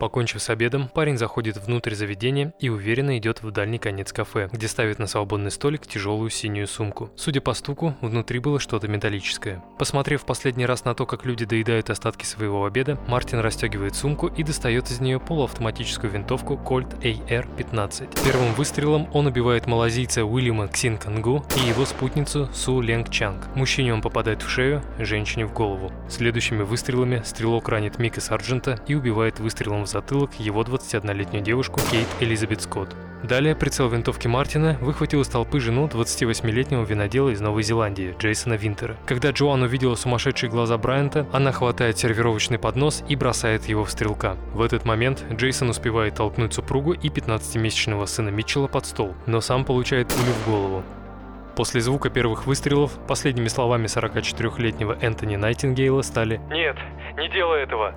Покончив с обедом, парень заходит внутрь заведения и уверенно идет в дальний конец кафе, где ставит на свободный столик тяжелую синюю сумку. Судя по стуку, внутри было что-то металлическое. Посмотрев последний раз на то, как люди доедают остатки своего обеда, Мартин расстегивает сумку и достает из нее полуавтоматическую винтовку Colt AR-15. Первым выстрелом он убивает малазийца Уильяма Ксин Кангу и его спутницу Су Ленг Чанг. Мужчине он попадает в шею, женщине в голову. Следующими выстрелами стрелок ранит Мика Сарджента и убивает выстрелом в затылок его 21-летнюю девушку Кейт Элизабет Скотт. Далее прицел винтовки Мартина выхватил из толпы жену 28-летнего винодела из Новой Зеландии, Джейсона Винтера. Когда Джоан увидела сумасшедшие глаза Брайанта, она хватает сервировочный поднос и бросает его в стрелка. В этот момент Джейсон успевает толкнуть супругу и 15-месячного сына Митчелла под стол, но сам получает пулю в голову. После звука первых выстрелов последними словами 44-летнего Энтони Найтингейла стали «Нет, не делай этого!»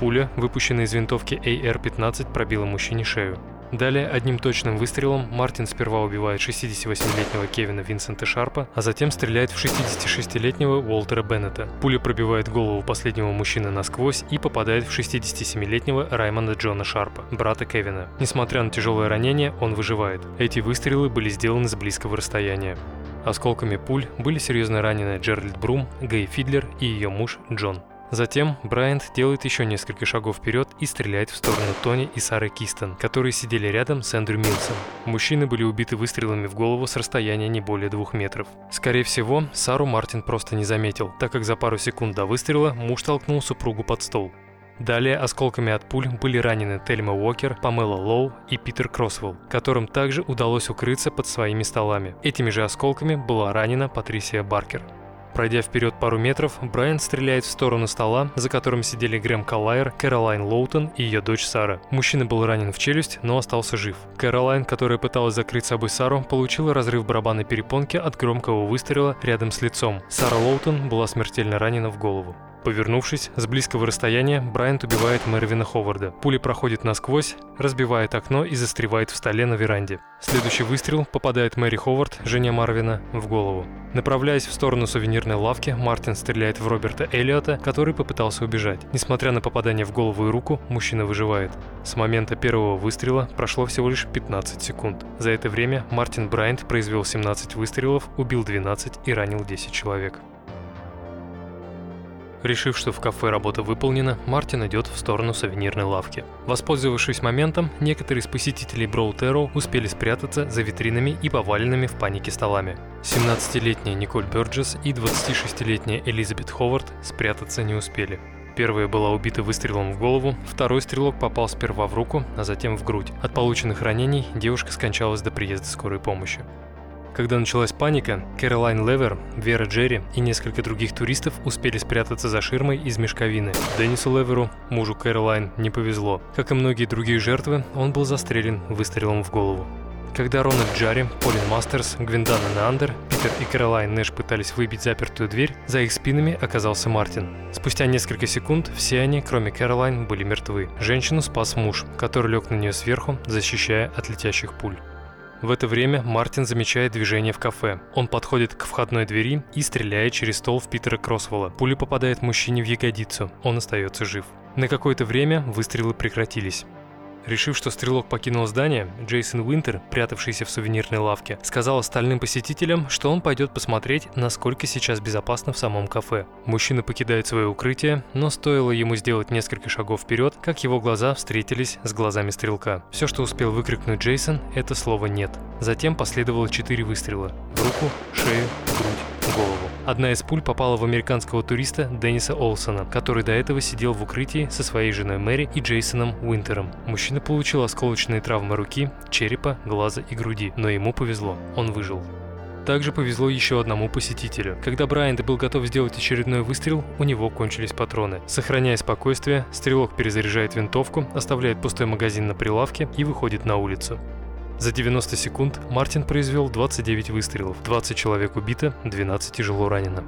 Пуля, выпущенная из винтовки AR-15, пробила мужчине шею. Далее, одним точным выстрелом, Мартин сперва убивает 68-летнего Кевина Винсента Шарпа, а затем стреляет в 66-летнего Уолтера Беннета. Пуля пробивает голову последнего мужчины насквозь и попадает в 67-летнего Раймонда Джона Шарпа, брата Кевина. Несмотря на тяжелое ранение, он выживает. Эти выстрелы были сделаны с близкого расстояния. Осколками пуль были серьезно ранены Джеральд Брум, Гей Фидлер и ее муж Джон. Затем Брайант делает еще несколько шагов вперед и стреляет в сторону Тони и Сары Кистон, которые сидели рядом с Эндрю Милсом. Мужчины были убиты выстрелами в голову с расстояния не более двух метров. Скорее всего, Сару Мартин просто не заметил, так как за пару секунд до выстрела муж толкнул супругу под стол. Далее осколками от пуль были ранены Тельма Уокер, Памела Лоу и Питер Кросвелл, которым также удалось укрыться под своими столами. Этими же осколками была ранена Патрисия Баркер. Пройдя вперед пару метров, Брайан стреляет в сторону стола, за которым сидели Грэм Каллайер, Кэролайн Лоутон и ее дочь Сара. Мужчина был ранен в челюсть, но остался жив. Кэролайн, которая пыталась закрыть собой Сару, получила разрыв барабанной перепонки от громкого выстрела рядом с лицом. Сара Лоутон была смертельно ранена в голову. Повернувшись, с близкого расстояния Брайант убивает Мервина Ховарда. Пуля проходит насквозь, разбивает окно и застревает в столе на веранде. Следующий выстрел попадает Мэри Ховард, жене Марвина, в голову. Направляясь в сторону сувенирной лавки, Мартин стреляет в Роберта Эллиота, который попытался убежать. Несмотря на попадание в голову и руку, мужчина выживает. С момента первого выстрела прошло всего лишь 15 секунд. За это время Мартин Брайант произвел 17 выстрелов, убил 12 и ранил 10 человек. Решив, что в кафе работа выполнена, Мартин идет в сторону сувенирной лавки. Воспользовавшись моментом, некоторые из посетителей Броутеро успели спрятаться за витринами и поваленными в панике столами. 17-летняя Николь Бёрджес и 26-летняя Элизабет Ховард спрятаться не успели. Первая была убита выстрелом в голову, второй стрелок попал сперва в руку, а затем в грудь. От полученных ранений девушка скончалась до приезда скорой помощи. Когда началась паника, Кэролайн Левер, Вера Джерри и несколько других туристов успели спрятаться за ширмой из мешковины. Деннису Леверу, мужу Кэролайн, не повезло. Как и многие другие жертвы, он был застрелен выстрелом в голову. Когда Рональд Джарри, Полин Мастерс, Гвиндана Неандер, Питер и Кэролайн Нэш пытались выбить запертую дверь, за их спинами оказался Мартин. Спустя несколько секунд все они, кроме Кэролайн, были мертвы. Женщину спас муж, который лег на нее сверху, защищая от летящих пуль. В это время Мартин замечает движение в кафе. Он подходит к входной двери и стреляет через стол в Питера Кроссвелла. Пуля попадает мужчине в ягодицу. Он остается жив. На какое-то время выстрелы прекратились. Решив, что стрелок покинул здание, Джейсон Уинтер, прятавшийся в сувенирной лавке, сказал остальным посетителям, что он пойдет посмотреть, насколько сейчас безопасно в самом кафе. Мужчина покидает свое укрытие, но стоило ему сделать несколько шагов вперед, как его глаза встретились с глазами стрелка. Все, что успел выкрикнуть Джейсон, это слово «нет». Затем последовало четыре выстрела – в руку, шею, грудь, голову. Одна из пуль попала в американского туриста Денниса Олсона, который до этого сидел в укрытии со своей женой Мэри и Джейсоном Уинтером. Мужчина получил осколочные травмы руки, черепа, глаза и груди, но ему повезло, он выжил. Также повезло еще одному посетителю. Когда Брайант был готов сделать очередной выстрел, у него кончились патроны. Сохраняя спокойствие, стрелок перезаряжает винтовку, оставляет пустой магазин на прилавке и выходит на улицу. За 90 секунд Мартин произвел 29 выстрелов, 20 человек убито, 12 тяжело ранено.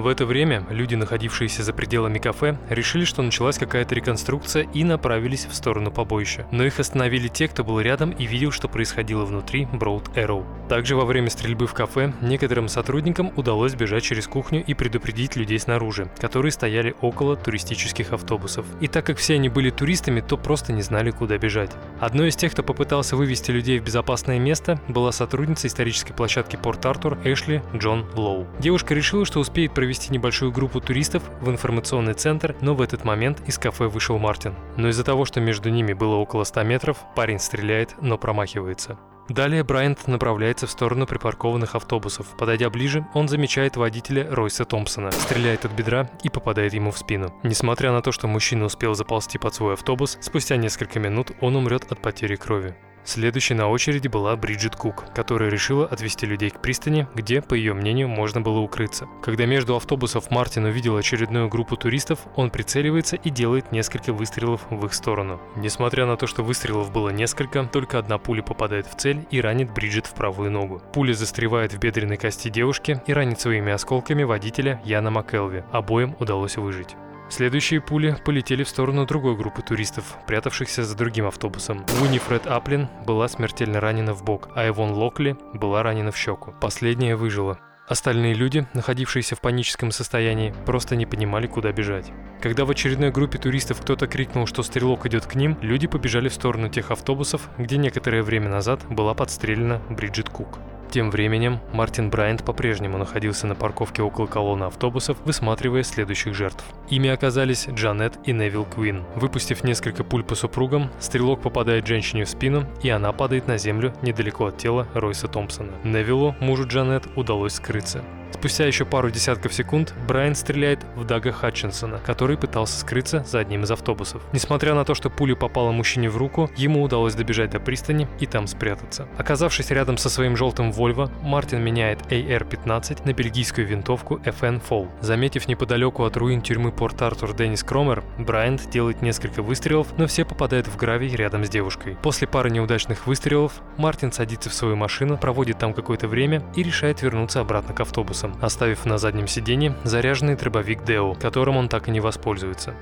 В это время люди, находившиеся за пределами кафе, решили, что началась какая-то реконструкция и направились в сторону побоища. Но их остановили те, кто был рядом и видел, что происходило внутри Broad Arrow. Также во время стрельбы в кафе некоторым сотрудникам удалось бежать через кухню и предупредить людей снаружи, которые стояли около туристических автобусов. И так как все они были туристами, то просто не знали, куда бежать. Одной из тех, кто попытался вывести людей в безопасное место, была сотрудница исторической площадки Порт-Артур Эшли Джон Лоу. Девушка решила, что успеет провести провести небольшую группу туристов в информационный центр, но в этот момент из кафе вышел Мартин. Но из-за того, что между ними было около 100 метров, парень стреляет, но промахивается. Далее Брайант направляется в сторону припаркованных автобусов. Подойдя ближе, он замечает водителя Ройса Томпсона, стреляет от бедра и попадает ему в спину. Несмотря на то, что мужчина успел заползти под свой автобус, спустя несколько минут он умрет от потери крови. Следующей на очереди была Бриджит Кук, которая решила отвезти людей к пристани, где, по ее мнению, можно было укрыться. Когда между автобусов Мартин увидел очередную группу туристов, он прицеливается и делает несколько выстрелов в их сторону. Несмотря на то, что выстрелов было несколько, только одна пуля попадает в цель и ранит Бриджит в правую ногу. Пуля застревает в бедренной кости девушки и ранит своими осколками водителя Яна Маккелви. Обоим удалось выжить. Следующие пули полетели в сторону другой группы туристов, прятавшихся за другим автобусом. Уинифред Аплин была смертельно ранена в бок, а Эвон Локли была ранена в щеку. Последняя выжила. Остальные люди, находившиеся в паническом состоянии, просто не понимали, куда бежать. Когда в очередной группе туристов кто-то крикнул, что стрелок идет к ним, люди побежали в сторону тех автобусов, где некоторое время назад была подстрелена Бриджит Кук. Тем временем Мартин Брайант по-прежнему находился на парковке около колонны автобусов, высматривая следующих жертв. Ими оказались Джанет и Невил Куин. Выпустив несколько пуль по супругам, стрелок попадает женщине в спину, и она падает на землю недалеко от тела Ройса Томпсона. Невилу, мужу Джанет, удалось скрыться. Спустя еще пару десятков секунд Брайан стреляет в Дага Хатчинсона, который пытался скрыться за одним из автобусов. Несмотря на то, что пуля попала мужчине в руку, ему удалось добежать до пристани и там спрятаться. Оказавшись рядом со своим желтым Volvo, Мартин меняет AR-15 на бельгийскую винтовку FN Fall. Заметив неподалеку от руин тюрьмы Порт-Артур Деннис Кромер, Брайант делает несколько выстрелов, но все попадают в гравий рядом с девушкой. После пары неудачных выстрелов Мартин садится в свою машину, проводит там какое-то время и решает вернуться обратно к автобусам оставив на заднем сиденье заряженный дробовик Део, которым он так и не воспользуется.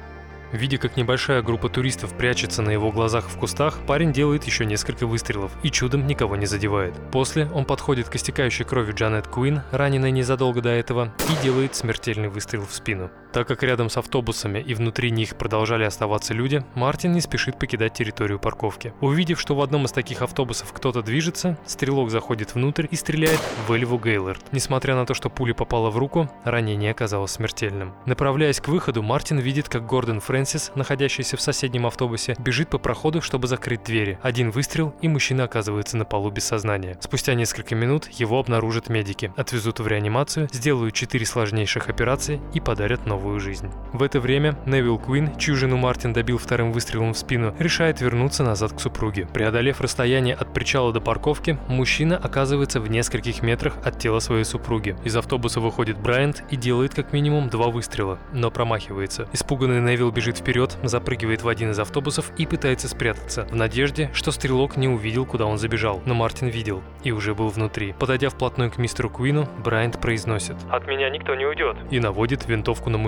Видя, как небольшая группа туристов прячется на его глазах в кустах, парень делает еще несколько выстрелов и чудом никого не задевает. После он подходит к истекающей крови Джанет Куин, раненой незадолго до этого, и делает смертельный выстрел в спину. Так как рядом с автобусами и внутри них продолжали оставаться люди, Мартин не спешит покидать территорию парковки. Увидев, что в одном из таких автобусов кто-то движется, стрелок заходит внутрь и стреляет в Эльву Гейлорд. Несмотря на то, что пуля попала в руку, ранение оказалось смертельным. Направляясь к выходу, Мартин видит, как Гордон Фрэнсис, находящийся в соседнем автобусе, бежит по проходу, чтобы закрыть двери. Один выстрел, и мужчина оказывается на полу без сознания. Спустя несколько минут его обнаружат медики, отвезут в реанимацию, сделают четыре сложнейших операции и подарят новую жизнь. В это время Невил Куин, чью жену Мартин добил вторым выстрелом в спину, решает вернуться назад к супруге. Преодолев расстояние от причала до парковки, мужчина оказывается в нескольких метрах от тела своей супруги. Из автобуса выходит Брайант и делает как минимум два выстрела, но промахивается. Испуганный Невил бежит бежит вперед, запрыгивает в один из автобусов и пытается спрятаться, в надежде, что стрелок не увидел, куда он забежал. Но Мартин видел и уже был внутри. Подойдя вплотную к мистеру Куину, Брайант произносит «От меня никто не уйдет» и наводит винтовку на мужчину.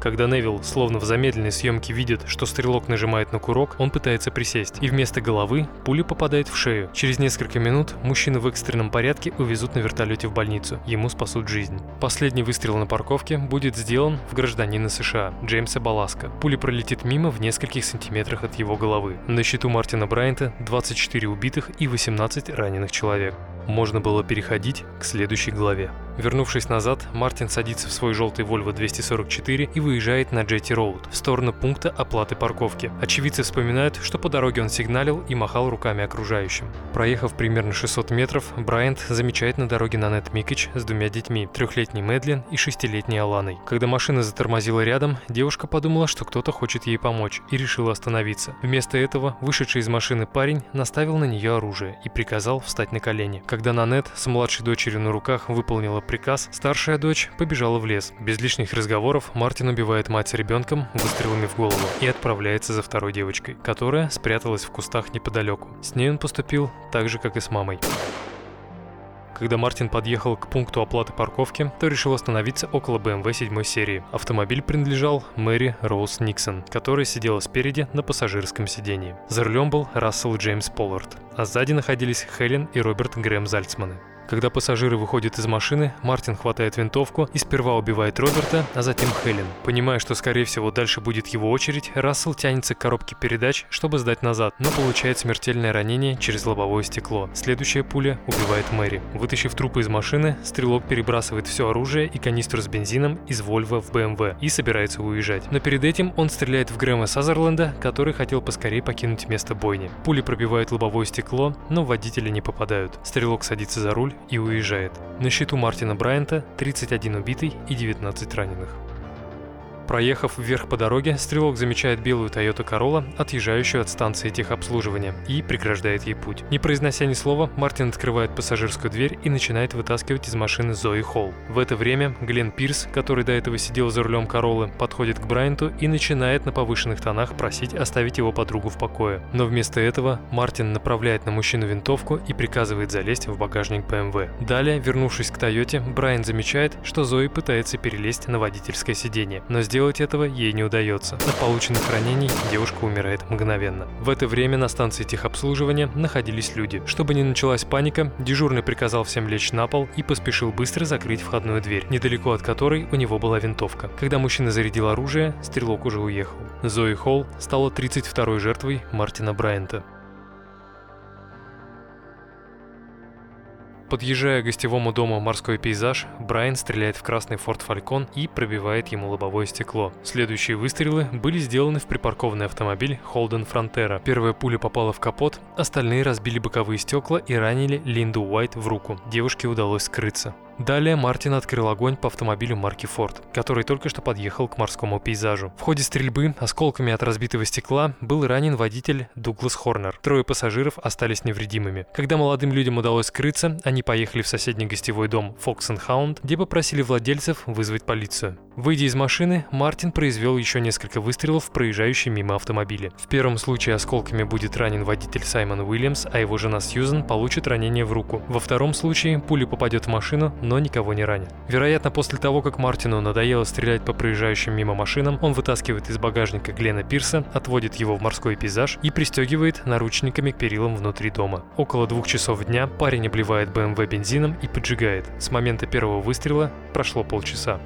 Когда Невил, словно в замедленной съемке, видит, что стрелок нажимает на курок, он пытается присесть, и вместо головы пуля попадает в шею. Через несколько минут мужчину в экстренном порядке увезут на вертолете в больницу. Ему спасут жизнь. Последний выстрел на парковке будет сделан в гражданина США Джеймса Баласка. Пуля пролетит мимо в нескольких сантиметрах от его головы. На счету Мартина Брайанта 24 убитых и 18 раненых человек. Можно было переходить к следующей главе. Вернувшись назад, Мартин садится в свой желтый Volvo 244 и выезжает на Jetty Road в сторону пункта оплаты парковки. Очевидцы вспоминают, что по дороге он сигналил и махал руками окружающим. Проехав примерно 600 метров, Брайант замечает на дороге Нанет Микич с двумя детьми, трехлетней Мэдлин и шестилетней Аланой. Когда машина затормозила рядом, девушка подумала, что кто-то хочет ей помочь и решила остановиться. Вместо этого вышедший из машины парень наставил на нее оружие и приказал встать на колени. Когда Нанет с младшей дочерью на руках выполнила приказ, старшая дочь побежала в лес. Без лишних разговоров Мартин убивает мать с ребенком выстрелами в голову и отправляется за второй девочкой, которая спряталась в кустах неподалеку. С ней он поступил так же, как и с мамой. Когда Мартин подъехал к пункту оплаты парковки, то решил остановиться около BMW 7 серии. Автомобиль принадлежал Мэри Роуз Никсон, которая сидела спереди на пассажирском сидении. За рулем был Рассел Джеймс Поллард, а сзади находились Хелен и Роберт Грэм Зальцманы. Когда пассажиры выходят из машины, Мартин хватает винтовку и сперва убивает Роберта, а затем Хелен. Понимая, что скорее всего дальше будет его очередь, Рассел тянется к коробке передач, чтобы сдать назад, но получает смертельное ранение через лобовое стекло. Следующая пуля убивает Мэри. Вытащив трупы из машины, стрелок перебрасывает все оружие и канистру с бензином из Вольво в БМВ и собирается уезжать. Но перед этим он стреляет в Грэма Сазерленда, который хотел поскорее покинуть место бойни. Пули пробивают лобовое стекло, но водители не попадают. Стрелок садится за руль и уезжает. На счету Мартина Брайанта 31 убитый и 19 раненых. Проехав вверх по дороге, стрелок замечает белую Toyota Corolla, отъезжающую от станции техобслуживания, и преграждает ей путь. Не произнося ни слова, Мартин открывает пассажирскую дверь и начинает вытаскивать из машины Зои Холл. В это время Глен Пирс, который до этого сидел за рулем Короллы, подходит к Брайанту и начинает на повышенных тонах просить оставить его подругу в покое. Но вместо этого Мартин направляет на мужчину винтовку и приказывает залезть в багажник BMW. Далее, вернувшись к Тойоте, Брайан замечает, что Зои пытается перелезть на водительское сиденье, но сделать Сделать этого ей не удается. От полученных ранений девушка умирает мгновенно. В это время на станции техобслуживания находились люди. Чтобы не началась паника, дежурный приказал всем лечь на пол и поспешил быстро закрыть входную дверь, недалеко от которой у него была винтовка. Когда мужчина зарядил оружие, стрелок уже уехал. Зои Холл стала 32-й жертвой Мартина Брайанта. Подъезжая к гостевому дому «Морской пейзаж», Брайан стреляет в красный Ford Falcon и пробивает ему лобовое стекло. Следующие выстрелы были сделаны в припаркованный автомобиль Holden Frontera. Первая пуля попала в капот, остальные разбили боковые стекла и ранили Линду Уайт в руку. Девушке удалось скрыться. Далее Мартин открыл огонь по автомобилю марки Ford, который только что подъехал к морскому пейзажу. В ходе стрельбы осколками от разбитого стекла был ранен водитель Дуглас Хорнер. Трое пассажиров остались невредимыми. Когда молодым людям удалось скрыться, они поехали в соседний гостевой дом Fox and Hound, где попросили владельцев вызвать полицию. Выйдя из машины, Мартин произвел еще несколько выстрелов в проезжающие мимо автомобили. В первом случае осколками будет ранен водитель Саймон Уильямс, а его жена Сьюзен получит ранение в руку. Во втором случае пуля попадет в машину, но никого не ранит. Вероятно, после того, как Мартину надоело стрелять по проезжающим мимо машинам, он вытаскивает из багажника Глена Пирса, отводит его в морской пейзаж и пристегивает наручниками к перилам внутри дома. Около двух часов дня парень обливает БМВ бензином и поджигает. С момента первого выстрела прошло полчаса.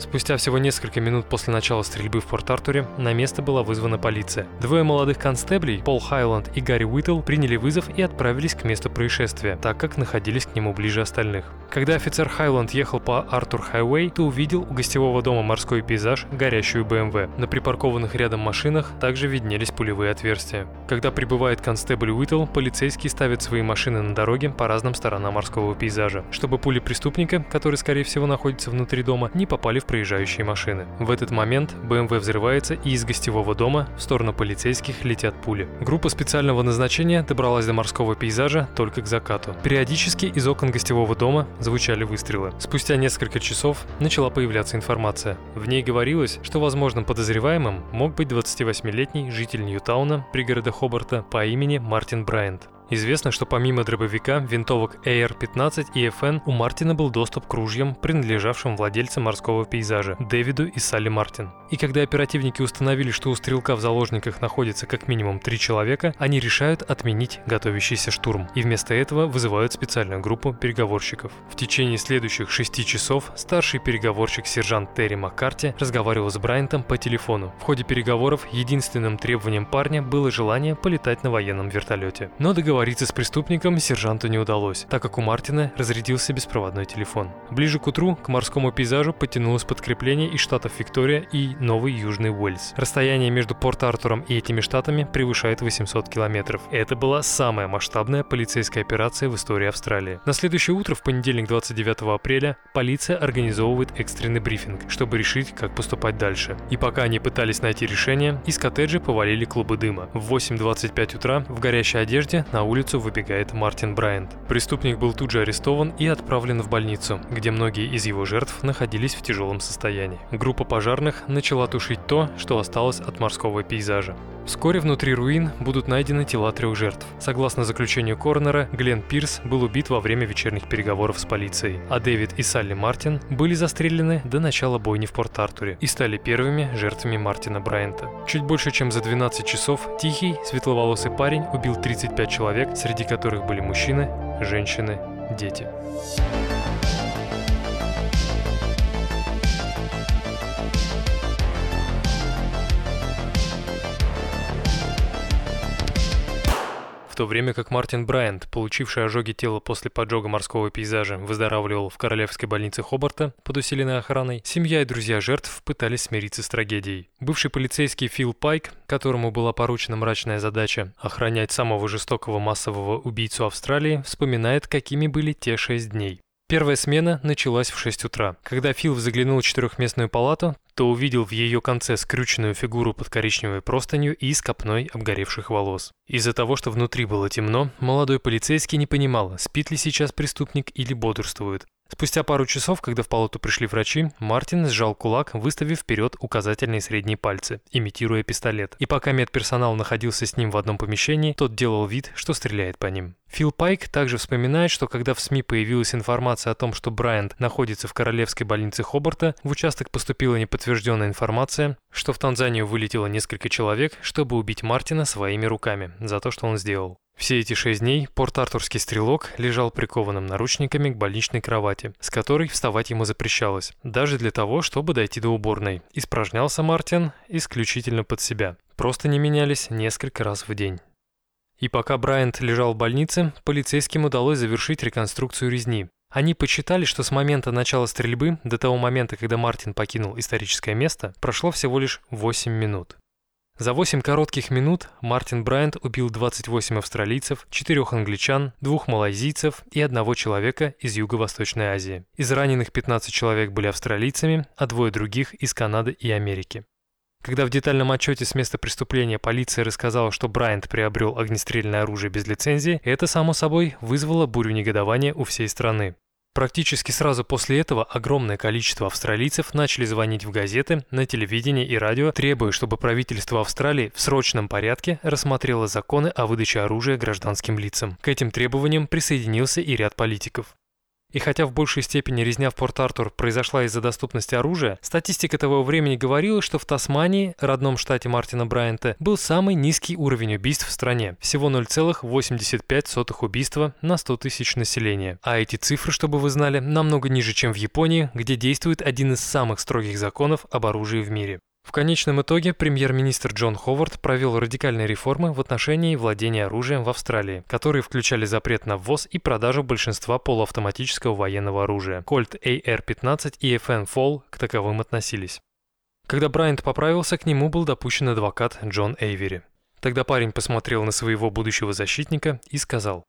Спустя всего несколько минут после начала стрельбы в Порт-Артуре на место была вызвана полиция. Двое молодых констеблей, Пол Хайланд и Гарри Уитл, приняли вызов и отправились к месту происшествия, так как находились к нему ближе остальных. Когда офицер Хайланд ехал по Артур Хайвей, то увидел у гостевого дома морской пейзаж горящую БМВ. На припаркованных рядом машинах также виднелись пулевые отверстия. Когда прибывает констебль Уитл, полицейские ставят свои машины на дороге по разным сторонам морского пейзажа, чтобы пули преступника, который скорее всего находится внутри дома, не попали в проезжающие машины. В этот момент БМВ взрывается и из гостевого дома в сторону полицейских летят пули. Группа специального назначения добралась до морского пейзажа только к закату. Периодически из окон гостевого дома звучали выстрелы. Спустя несколько часов начала появляться информация. В ней говорилось, что возможным подозреваемым мог быть 28-летний житель Ньютауна, пригорода Хобарта, по имени Мартин Брайант. Известно, что помимо дробовика, винтовок AR-15 и FN у Мартина был доступ к ружьям, принадлежавшим владельцам морского пейзажа Дэвиду и Салли Мартин. И когда оперативники установили, что у стрелка в заложниках находится как минимум три человека, они решают отменить готовящийся штурм и вместо этого вызывают специальную группу переговорщиков. В течение следующих шести часов старший переговорщик сержант Терри Маккарти разговаривал с Брайантом по телефону. В ходе переговоров единственным требованием парня было желание полетать на военном вертолете. Но договориться с преступником сержанту не удалось, так как у Мартина разрядился беспроводной телефон. Ближе к утру к морскому пейзажу потянулось подкрепление из штатов Виктория и Новый Южный Уэльс. Расстояние между Порт-Артуром и этими штатами превышает 800 километров. Это была самая масштабная полицейская операция в истории Австралии. На следующее утро, в понедельник 29 апреля, полиция организовывает экстренный брифинг, чтобы решить, как поступать дальше. И пока они пытались найти решение, из коттеджа повалили клубы дыма. В 8.25 утра в горящей одежде на улицу выбегает Мартин Брайант. Преступник был тут же арестован и отправлен в больницу, где многие из его жертв находились в тяжелом состоянии. Группа пожарных начала тушить то, что осталось от морского пейзажа. Вскоре внутри руин будут найдены тела трех жертв. Согласно заключению Коронера, Глен Пирс был убит во время вечерних переговоров с полицией, а Дэвид и Салли Мартин были застрелены до начала бойни в Порт-Артуре и стали первыми жертвами Мартина Брайанта. Чуть больше, чем за 12 часов, тихий, светловолосый парень убил 35 человек, среди которых были мужчины, женщины, дети. То время как Мартин Брайант, получивший ожоги тела после поджога морского пейзажа, выздоравливал в королевской больнице Хобарта под усиленной охраной, семья и друзья жертв пытались смириться с трагедией. Бывший полицейский Фил Пайк, которому была поручена мрачная задача охранять самого жестокого массового убийцу Австралии, вспоминает, какими были те шесть дней. Первая смена началась в 6 утра. Когда Фил заглянул в четырехместную палату, то увидел в ее конце скрюченную фигуру под коричневой простынью и с обгоревших волос. Из-за того, что внутри было темно, молодой полицейский не понимал, спит ли сейчас преступник или бодрствует. Спустя пару часов, когда в палату пришли врачи, Мартин сжал кулак, выставив вперед указательные средние пальцы, имитируя пистолет. И пока медперсонал находился с ним в одном помещении, тот делал вид, что стреляет по ним. Фил Пайк также вспоминает, что когда в СМИ появилась информация о том, что Брайант находится в королевской больнице Хобарта, в участок поступила неподтвержденная информация, что в Танзанию вылетело несколько человек, чтобы убить Мартина своими руками за то, что он сделал. Все эти шесть дней порт-артурский стрелок лежал прикованным наручниками к больничной кровати, с которой вставать ему запрещалось, даже для того, чтобы дойти до уборной. Испражнялся Мартин исключительно под себя. Просто не менялись несколько раз в день. И пока Брайант лежал в больнице, полицейским удалось завершить реконструкцию резни. Они посчитали, что с момента начала стрельбы до того момента, когда Мартин покинул историческое место, прошло всего лишь 8 минут. За 8 коротких минут Мартин Брайант убил 28 австралийцев, 4 англичан, 2 малайзийцев и одного человека из Юго-Восточной Азии. Из раненых 15 человек были австралийцами, а двое других из Канады и Америки. Когда в детальном отчете с места преступления полиция рассказала, что Брайант приобрел огнестрельное оружие без лицензии, это, само собой, вызвало бурю негодования у всей страны. Практически сразу после этого огромное количество австралийцев начали звонить в газеты, на телевидение и радио, требуя, чтобы правительство Австралии в срочном порядке рассмотрело законы о выдаче оружия гражданским лицам. К этим требованиям присоединился и ряд политиков. И хотя в большей степени резня в Порт-Артур произошла из-за доступности оружия, статистика того времени говорила, что в Тасмании, родном штате Мартина Брайанта, был самый низкий уровень убийств в стране – всего 0,85 убийства на 100 тысяч населения. А эти цифры, чтобы вы знали, намного ниже, чем в Японии, где действует один из самых строгих законов об оружии в мире. В конечном итоге премьер-министр Джон Ховард провел радикальные реформы в отношении владения оружием в Австралии, которые включали запрет на ввоз и продажу большинства полуавтоматического военного оружия. Colt AR-15 и FN Fall к таковым относились. Когда Брайант поправился, к нему был допущен адвокат Джон Эйвери. Тогда парень посмотрел на своего будущего защитника и сказал,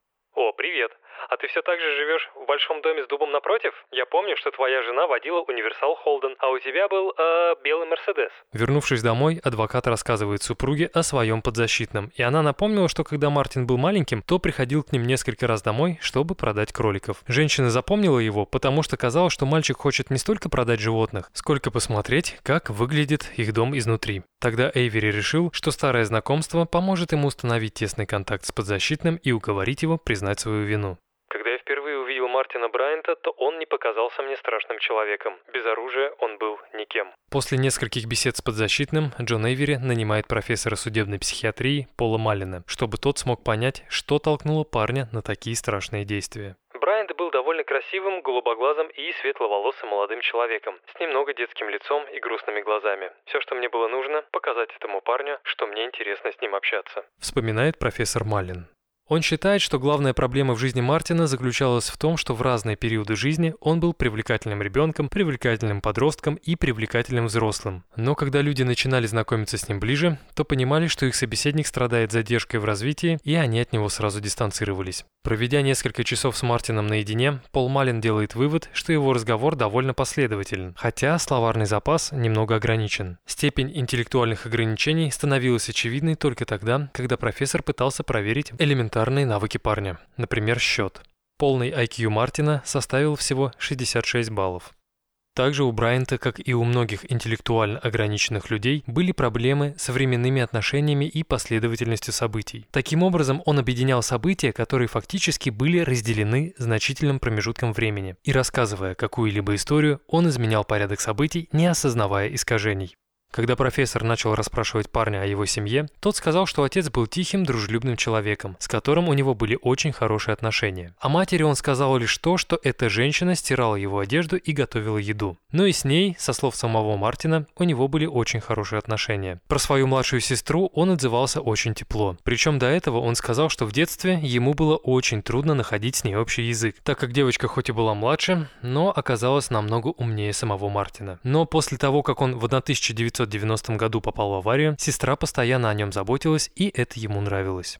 ты все так же живешь в большом доме с дубом напротив? Я помню, что твоя жена водила универсал Холден, а у тебя был, э, белый Мерседес». Вернувшись домой, адвокат рассказывает супруге о своем подзащитном, и она напомнила, что когда Мартин был маленьким, то приходил к ним несколько раз домой, чтобы продать кроликов. Женщина запомнила его, потому что казалось, что мальчик хочет не столько продать животных, сколько посмотреть, как выглядит их дом изнутри. Тогда Эйвери решил, что старое знакомство поможет ему установить тесный контакт с подзащитным и уговорить его признать свою вину. Когда я впервые увидел Мартина Брайанта, то он не показался мне страшным человеком. Без оружия он был никем. После нескольких бесед с подзащитным, Джон Эйвери нанимает профессора судебной психиатрии Пола Маллина, чтобы тот смог понять, что толкнуло парня на такие страшные действия. Брайант был довольно красивым, голубоглазым и светловолосым молодым человеком, с немного детским лицом и грустными глазами. Все, что мне было нужно, показать этому парню, что мне интересно с ним общаться. Вспоминает профессор Маллин. Он считает, что главная проблема в жизни Мартина заключалась в том, что в разные периоды жизни он был привлекательным ребенком, привлекательным подростком и привлекательным взрослым. Но когда люди начинали знакомиться с ним ближе, то понимали, что их собеседник страдает задержкой в развитии, и они от него сразу дистанцировались. Проведя несколько часов с Мартином наедине, Пол Малин делает вывод, что его разговор довольно последователен, хотя словарный запас немного ограничен. Степень интеллектуальных ограничений становилась очевидной только тогда, когда профессор пытался проверить элементарные элементарные навыки парня, например, счет. Полный IQ Мартина составил всего 66 баллов. Также у Брайанта, как и у многих интеллектуально ограниченных людей, были проблемы с временными отношениями и последовательностью событий. Таким образом, он объединял события, которые фактически были разделены значительным промежутком времени. И рассказывая какую-либо историю, он изменял порядок событий, не осознавая искажений. Когда профессор начал расспрашивать парня о его семье, тот сказал, что отец был тихим, дружелюбным человеком, с которым у него были очень хорошие отношения. О матери он сказал лишь то, что эта женщина стирала его одежду и готовила еду. Но и с ней, со слов самого Мартина, у него были очень хорошие отношения. Про свою младшую сестру он отзывался очень тепло. Причем до этого он сказал, что в детстве ему было очень трудно находить с ней общий язык, так как девочка хоть и была младше, но оказалась намного умнее самого Мартина. Но после того, как он в 1900 1990 году попал в аварию, сестра постоянно о нем заботилась, и это ему нравилось.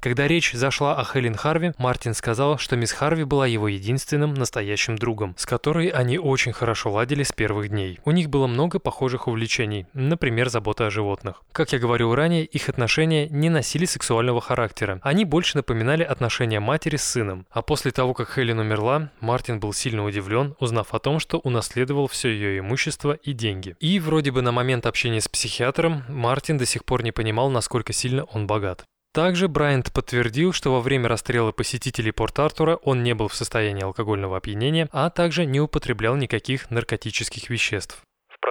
Когда речь зашла о Хелен Харви, Мартин сказал, что мисс Харви была его единственным настоящим другом, с которой они очень хорошо ладили с первых дней. У них было много похожих увлечений, например, забота о животных. Как я говорил ранее, их отношения не носили сексуального характера. Они больше напоминали отношения матери с сыном. А после того, как Хелен умерла, Мартин был сильно удивлен, узнав о том, что унаследовал все ее имущество и деньги. И вроде бы на момент общения с психиатром Мартин до сих пор не понимал, насколько сильно он богат. Также Брайант подтвердил, что во время расстрела посетителей Порт-Артура он не был в состоянии алкогольного опьянения, а также не употреблял никаких наркотических веществ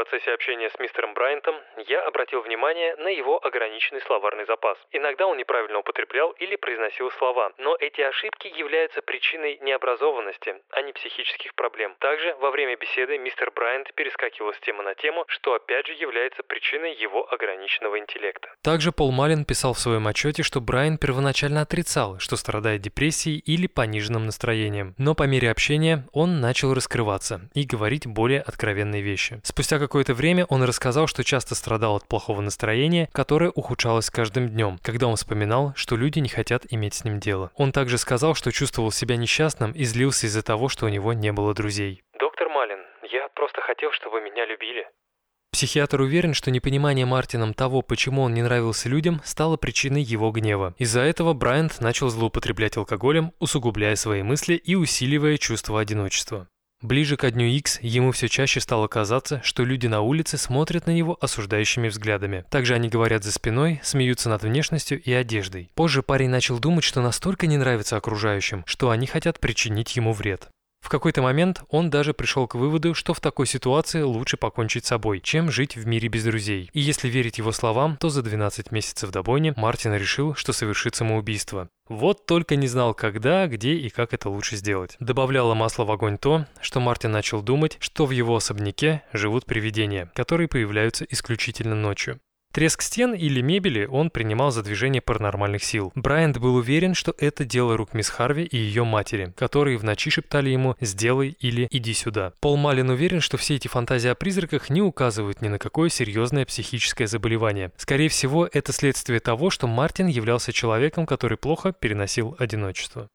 процессе общения с мистером Брайантом я обратил внимание на его ограниченный словарный запас. Иногда он неправильно употреблял или произносил слова, но эти ошибки являются причиной необразованности, а не психических проблем. Также во время беседы мистер Брайант перескакивал с темы на тему, что опять же является причиной его ограниченного интеллекта. Также Пол Малин писал в своем отчете, что Брайан первоначально отрицал, что страдает депрессией или пониженным настроением, но по мере общения он начал раскрываться и говорить более откровенные вещи. Спустя какое-то время он рассказал, что часто страдал от плохого настроения, которое ухудшалось с каждым днем, когда он вспоминал, что люди не хотят иметь с ним дело. Он также сказал, что чувствовал себя несчастным и злился из-за того, что у него не было друзей. «Доктор Малин, я просто хотел, чтобы меня любили». Психиатр уверен, что непонимание Мартином того, почему он не нравился людям, стало причиной его гнева. Из-за этого Брайант начал злоупотреблять алкоголем, усугубляя свои мысли и усиливая чувство одиночества. Ближе к дню X ему все чаще стало казаться, что люди на улице смотрят на него осуждающими взглядами. Также они говорят за спиной, смеются над внешностью и одеждой. Позже парень начал думать, что настолько не нравится окружающим, что они хотят причинить ему вред. В какой-то момент он даже пришел к выводу, что в такой ситуации лучше покончить с собой, чем жить в мире без друзей. И если верить его словам, то за 12 месяцев до бойни Мартин решил, что совершит самоубийство. Вот только не знал, когда, где и как это лучше сделать. Добавляло масло в огонь то, что Мартин начал думать, что в его особняке живут привидения, которые появляются исключительно ночью. Треск стен или мебели он принимал за движение паранормальных сил. Брайант был уверен, что это дело рук мисс Харви и ее матери, которые в ночи шептали ему «сделай» или «иди сюда». Пол Малин уверен, что все эти фантазии о призраках не указывают ни на какое серьезное психическое заболевание. Скорее всего, это следствие того, что Мартин являлся человеком, который плохо переносил одиночество.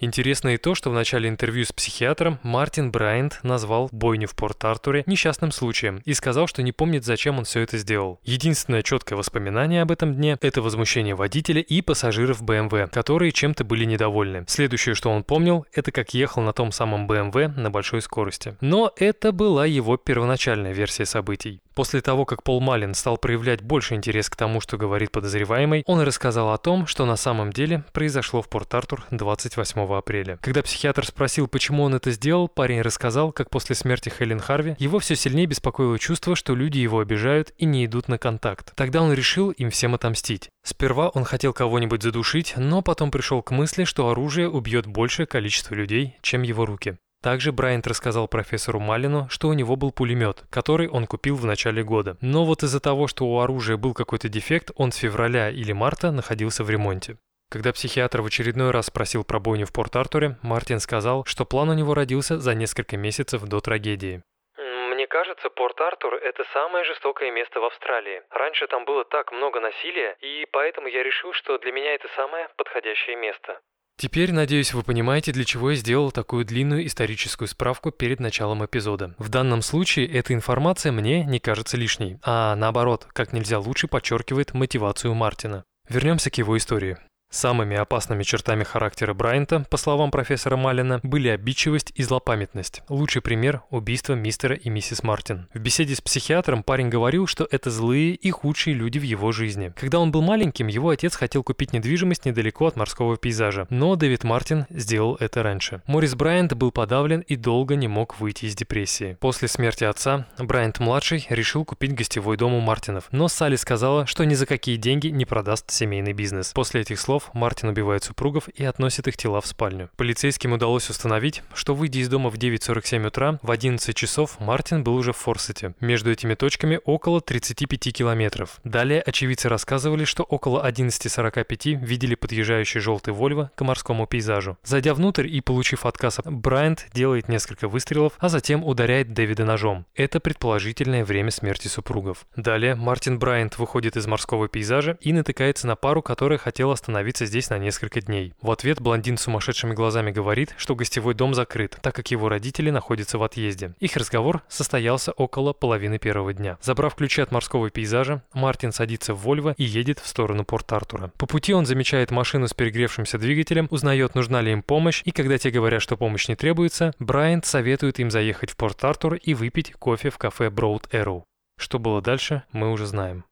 Интересно и то, что в начале интервью с психиатром Мартин Брайант назвал бойню в Порт-Артуре несчастным случаем и сказал, что не помнит, зачем он все это сделал. Единственное четкое воспоминание об этом дне – это возмущение водителя и пассажиров BMW, которые чем-то были недовольны. Следующее, что он помнил, это как ехал на том самом BMW на большой скорости. Но это была его первоначальная версия событий. После того, как Пол Малин стал проявлять больше интерес к тому, что говорит подозреваемый, он рассказал о том, что на самом деле произошло в Порт-Артур 28 апреля. Когда психиатр спросил, почему он это сделал, парень рассказал, как после смерти Хелен Харви его все сильнее беспокоило чувство, что люди его обижают и не идут на контакт. Тогда он решил им всем отомстить. Сперва он хотел кого-нибудь задушить, но потом пришел к мысли, что оружие убьет большее количество людей, чем его руки. Также Брайант рассказал профессору Малину, что у него был пулемет, который он купил в начале года. Но вот из-за того, что у оружия был какой-то дефект, он с февраля или марта находился в ремонте. Когда психиатр в очередной раз спросил про бойню в Порт-Артуре, Мартин сказал, что план у него родился за несколько месяцев до трагедии. Мне кажется, Порт-Артур – это самое жестокое место в Австралии. Раньше там было так много насилия, и поэтому я решил, что для меня это самое подходящее место. Теперь, надеюсь, вы понимаете, для чего я сделал такую длинную историческую справку перед началом эпизода. В данном случае эта информация мне не кажется лишней, а наоборот, как нельзя лучше подчеркивает мотивацию Мартина. Вернемся к его истории. Самыми опасными чертами характера Брайанта, по словам профессора Малина, были обидчивость и злопамятность. Лучший пример – убийство мистера и миссис Мартин. В беседе с психиатром парень говорил, что это злые и худшие люди в его жизни. Когда он был маленьким, его отец хотел купить недвижимость недалеко от морского пейзажа, но Дэвид Мартин сделал это раньше. Морис Брайант был подавлен и долго не мог выйти из депрессии. После смерти отца Брайант-младший решил купить гостевой дом у Мартинов, но Салли сказала, что ни за какие деньги не продаст семейный бизнес. После этих слов Мартин убивает супругов и относит их тела в спальню. Полицейским удалось установить, что выйдя из дома в 9.47 утра, в 11 часов Мартин был уже в Форсете. Между этими точками около 35 километров. Далее очевидцы рассказывали, что около 11.45 видели подъезжающий желтый Вольво к морскому пейзажу. Зайдя внутрь и получив отказ, Брайант делает несколько выстрелов, а затем ударяет Дэвида ножом. Это предположительное время смерти супругов. Далее Мартин Брайант выходит из морского пейзажа и натыкается на пару, которая хотела остановиться остановиться здесь на несколько дней. В ответ блондин с сумасшедшими глазами говорит, что гостевой дом закрыт, так как его родители находятся в отъезде. Их разговор состоялся около половины первого дня. Забрав ключи от морского пейзажа, Мартин садится в Вольво и едет в сторону Порт-Артура. По пути он замечает машину с перегревшимся двигателем, узнает, нужна ли им помощь, и когда те говорят, что помощь не требуется, Брайант советует им заехать в Порт-Артур и выпить кофе в кафе Broad Arrow. Что было дальше, мы уже знаем.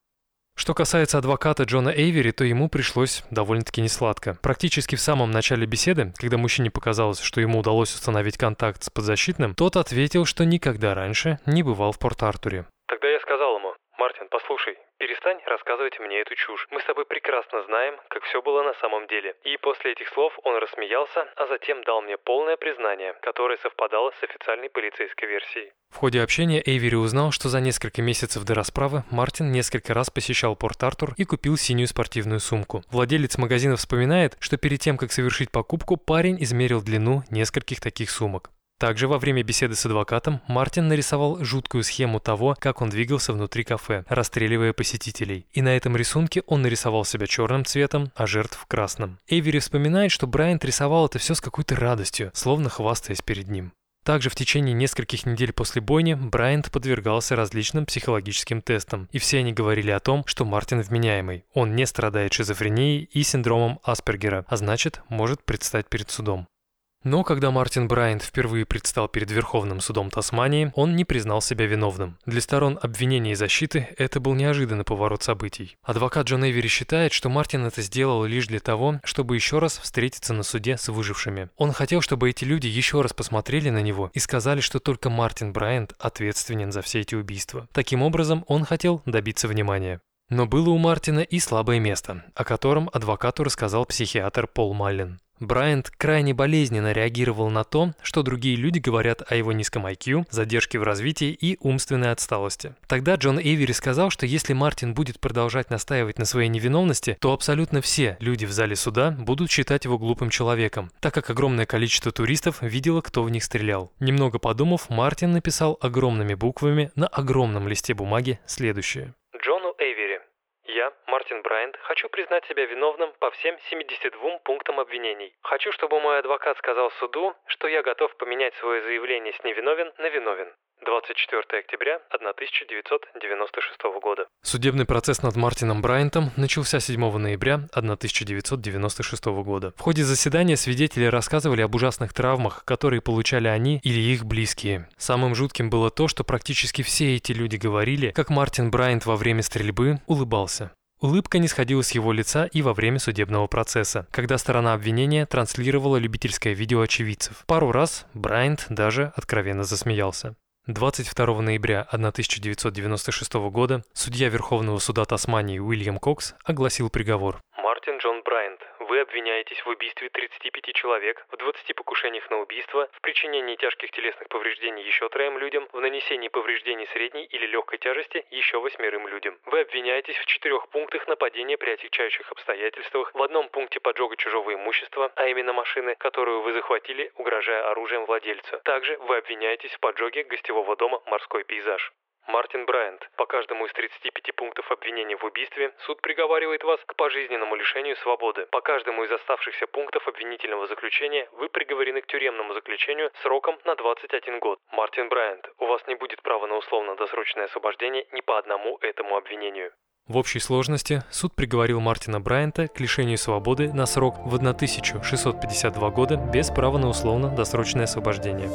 Что касается адвоката Джона Эйвери, то ему пришлось довольно-таки несладко. Практически в самом начале беседы, когда мужчине показалось, что ему удалось установить контакт с подзащитным, тот ответил, что никогда раньше не бывал в Порт-Артуре. Тогда я сказал ему, Мартин, послушай, перестань рассказывать мне эту чушь. Мы с тобой прекрасно знаем, как все было на самом деле. И после этих слов он рассмеялся, а затем дал мне полное признание, которое совпадало с официальной полицейской версией. В ходе общения Эйвери узнал, что за несколько месяцев до расправы Мартин несколько раз посещал Порт-Артур и купил синюю спортивную сумку. Владелец магазина вспоминает, что перед тем, как совершить покупку, парень измерил длину нескольких таких сумок. Также во время беседы с адвокатом Мартин нарисовал жуткую схему того, как он двигался внутри кафе, расстреливая посетителей. И на этом рисунке он нарисовал себя черным цветом, а жертв красным. Эйвери вспоминает, что Брайант рисовал это все с какой-то радостью, словно хвастаясь перед ним. Также в течение нескольких недель после бойни Брайант подвергался различным психологическим тестам, и все они говорили о том, что Мартин вменяемый. Он не страдает шизофренией и синдромом Аспергера, а значит, может предстать перед судом. Но когда Мартин Брайант впервые предстал перед Верховным судом Тасмании, он не признал себя виновным. Для сторон обвинения и защиты это был неожиданный поворот событий. Адвокат Джон Эвери считает, что Мартин это сделал лишь для того, чтобы еще раз встретиться на суде с выжившими. Он хотел, чтобы эти люди еще раз посмотрели на него и сказали, что только Мартин Брайант ответственен за все эти убийства. Таким образом, он хотел добиться внимания. Но было у Мартина и слабое место, о котором адвокату рассказал психиатр Пол Маллин. Брайант крайне болезненно реагировал на то, что другие люди говорят о его низком IQ, задержке в развитии и умственной отсталости. Тогда Джон Эйвери сказал, что если Мартин будет продолжать настаивать на своей невиновности, то абсолютно все люди в зале суда будут считать его глупым человеком, так как огромное количество туристов видело, кто в них стрелял. Немного подумав, Мартин написал огромными буквами на огромном листе бумаги следующее. Я, Мартин Брайант, хочу признать себя виновным по всем 72 пунктам обвинений. Хочу, чтобы мой адвокат сказал суду, что я готов поменять свое заявление с невиновен на виновен. 24 октября 1996 года. Судебный процесс над Мартином Брайантом начался 7 ноября 1996 года. В ходе заседания свидетели рассказывали об ужасных травмах, которые получали они или их близкие. Самым жутким было то, что практически все эти люди говорили, как Мартин Брайант во время стрельбы улыбался. Улыбка не сходила с его лица и во время судебного процесса, когда сторона обвинения транслировала любительское видео очевидцев. Пару раз Брайант даже откровенно засмеялся. 22 ноября 1996 года судья Верховного суда Тасмании Уильям Кокс огласил приговор. Мартин Джон Брайант, вы обвиняетесь в убийстве 35 человек, в 20 покушениях на убийство, в причинении тяжких телесных повреждений еще троим людям, в нанесении повреждений средней или легкой тяжести еще восьмерым людям. Вы обвиняетесь в четырех пунктах нападения при отягчающих обстоятельствах, в одном пункте поджога чужого имущества, а именно машины, которую вы захватили, угрожая оружием владельцу. Также вы обвиняетесь в поджоге гостевого дома «Морской пейзаж». Мартин Брайант, по каждому из 35 пунктов обвинения в убийстве суд приговаривает вас к пожизненному лишению свободы. По каждому из оставшихся пунктов обвинительного заключения вы приговорены к тюремному заключению сроком на 21 год. Мартин Брайант, у вас не будет права на условно-досрочное освобождение ни по одному этому обвинению. В общей сложности суд приговорил Мартина Брайанта к лишению свободы на срок в 1652 года без права на условно-досрочное освобождение.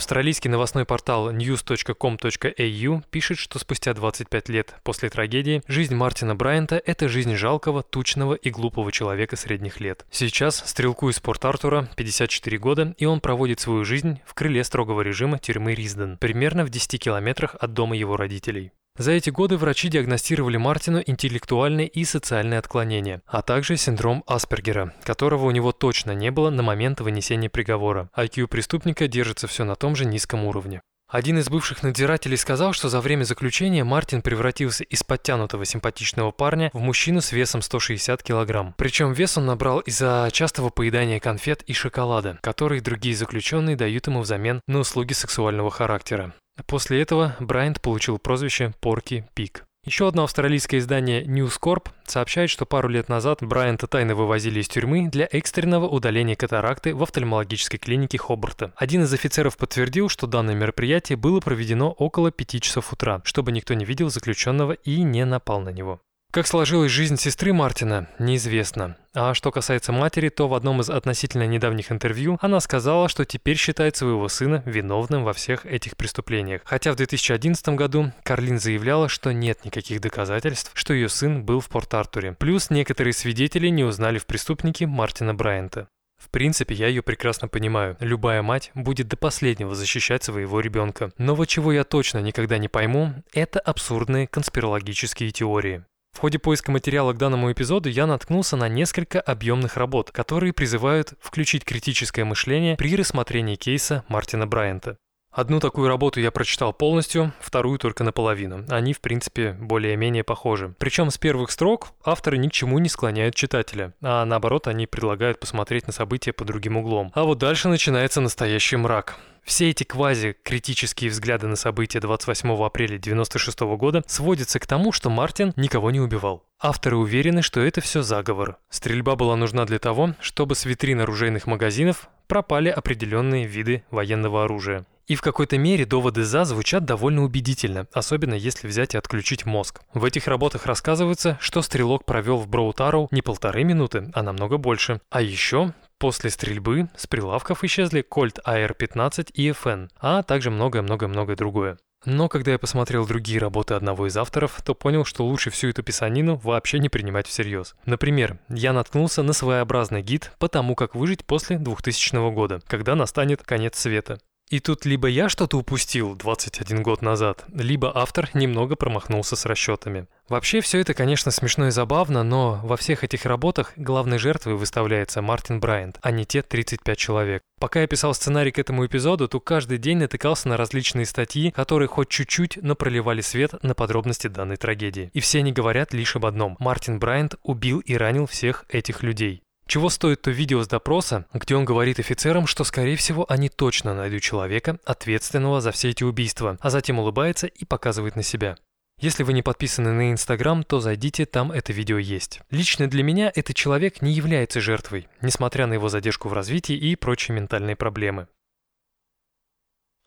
Австралийский новостной портал news.com.au пишет, что спустя 25 лет после трагедии жизнь Мартина Брайанта – это жизнь жалкого, тучного и глупого человека средних лет. Сейчас стрелку из Порт-Артура 54 года, и он проводит свою жизнь в крыле строгого режима тюрьмы Ризден, примерно в 10 километрах от дома его родителей. За эти годы врачи диагностировали Мартину интеллектуальные и социальные отклонения, а также синдром Аспергера, которого у него точно не было на момент вынесения приговора. IQ преступника держится все на том же низком уровне. Один из бывших надзирателей сказал, что за время заключения Мартин превратился из подтянутого симпатичного парня в мужчину с весом 160 килограмм. Причем вес он набрал из-за частого поедания конфет и шоколада, которые другие заключенные дают ему взамен на услуги сексуального характера. После этого Брайант получил прозвище Порки Пик. Еще одно австралийское издание News Corp сообщает, что пару лет назад Брайанта тайно вывозили из тюрьмы для экстренного удаления катаракты в офтальмологической клинике Хобарта. Один из офицеров подтвердил, что данное мероприятие было проведено около 5 часов утра, чтобы никто не видел заключенного и не напал на него. Как сложилась жизнь сестры Мартина, неизвестно. А что касается матери, то в одном из относительно недавних интервью она сказала, что теперь считает своего сына виновным во всех этих преступлениях. Хотя в 2011 году Карлин заявляла, что нет никаких доказательств, что ее сын был в Порт-Артуре. Плюс некоторые свидетели не узнали в преступнике Мартина Брайанта. В принципе, я ее прекрасно понимаю. Любая мать будет до последнего защищать своего ребенка. Но вот чего я точно никогда не пойму, это абсурдные конспирологические теории. В ходе поиска материала к данному эпизоду я наткнулся на несколько объемных работ, которые призывают включить критическое мышление при рассмотрении кейса Мартина Брайанта. Одну такую работу я прочитал полностью, вторую только наполовину. Они, в принципе, более-менее похожи. Причем с первых строк авторы ни к чему не склоняют читателя, а наоборот, они предлагают посмотреть на события по другим углом. А вот дальше начинается настоящий мрак. Все эти квази-критические взгляды на события 28 апреля 1996 года сводятся к тому, что Мартин никого не убивал. Авторы уверены, что это все заговор. Стрельба была нужна для того, чтобы с витрин оружейных магазинов пропали определенные виды военного оружия. И в какой-то мере доводы «за» звучат довольно убедительно, особенно если взять и отключить мозг. В этих работах рассказывается, что стрелок провел в Броутару не полторы минуты, а намного больше. А еще После стрельбы с прилавков исчезли Colt AR-15 и FN, а также многое-многое-многое другое. Но когда я посмотрел другие работы одного из авторов, то понял, что лучше всю эту писанину вообще не принимать всерьез. Например, я наткнулся на своеобразный гид по тому, как выжить после 2000 года, когда настанет конец света. И тут либо я что-то упустил 21 год назад, либо автор немного промахнулся с расчетами. Вообще все это, конечно, смешно и забавно, но во всех этих работах главной жертвой выставляется Мартин Брайант, а не те 35 человек. Пока я писал сценарий к этому эпизоду, то каждый день натыкался на различные статьи, которые хоть чуть-чуть, но проливали свет на подробности данной трагедии. И все они говорят лишь об одном. Мартин Брайант убил и ранил всех этих людей. Чего стоит то видео с допроса, где он говорит офицерам, что, скорее всего, они точно найдут человека, ответственного за все эти убийства, а затем улыбается и показывает на себя. Если вы не подписаны на Инстаграм, то зайдите, там это видео есть. Лично для меня этот человек не является жертвой, несмотря на его задержку в развитии и прочие ментальные проблемы.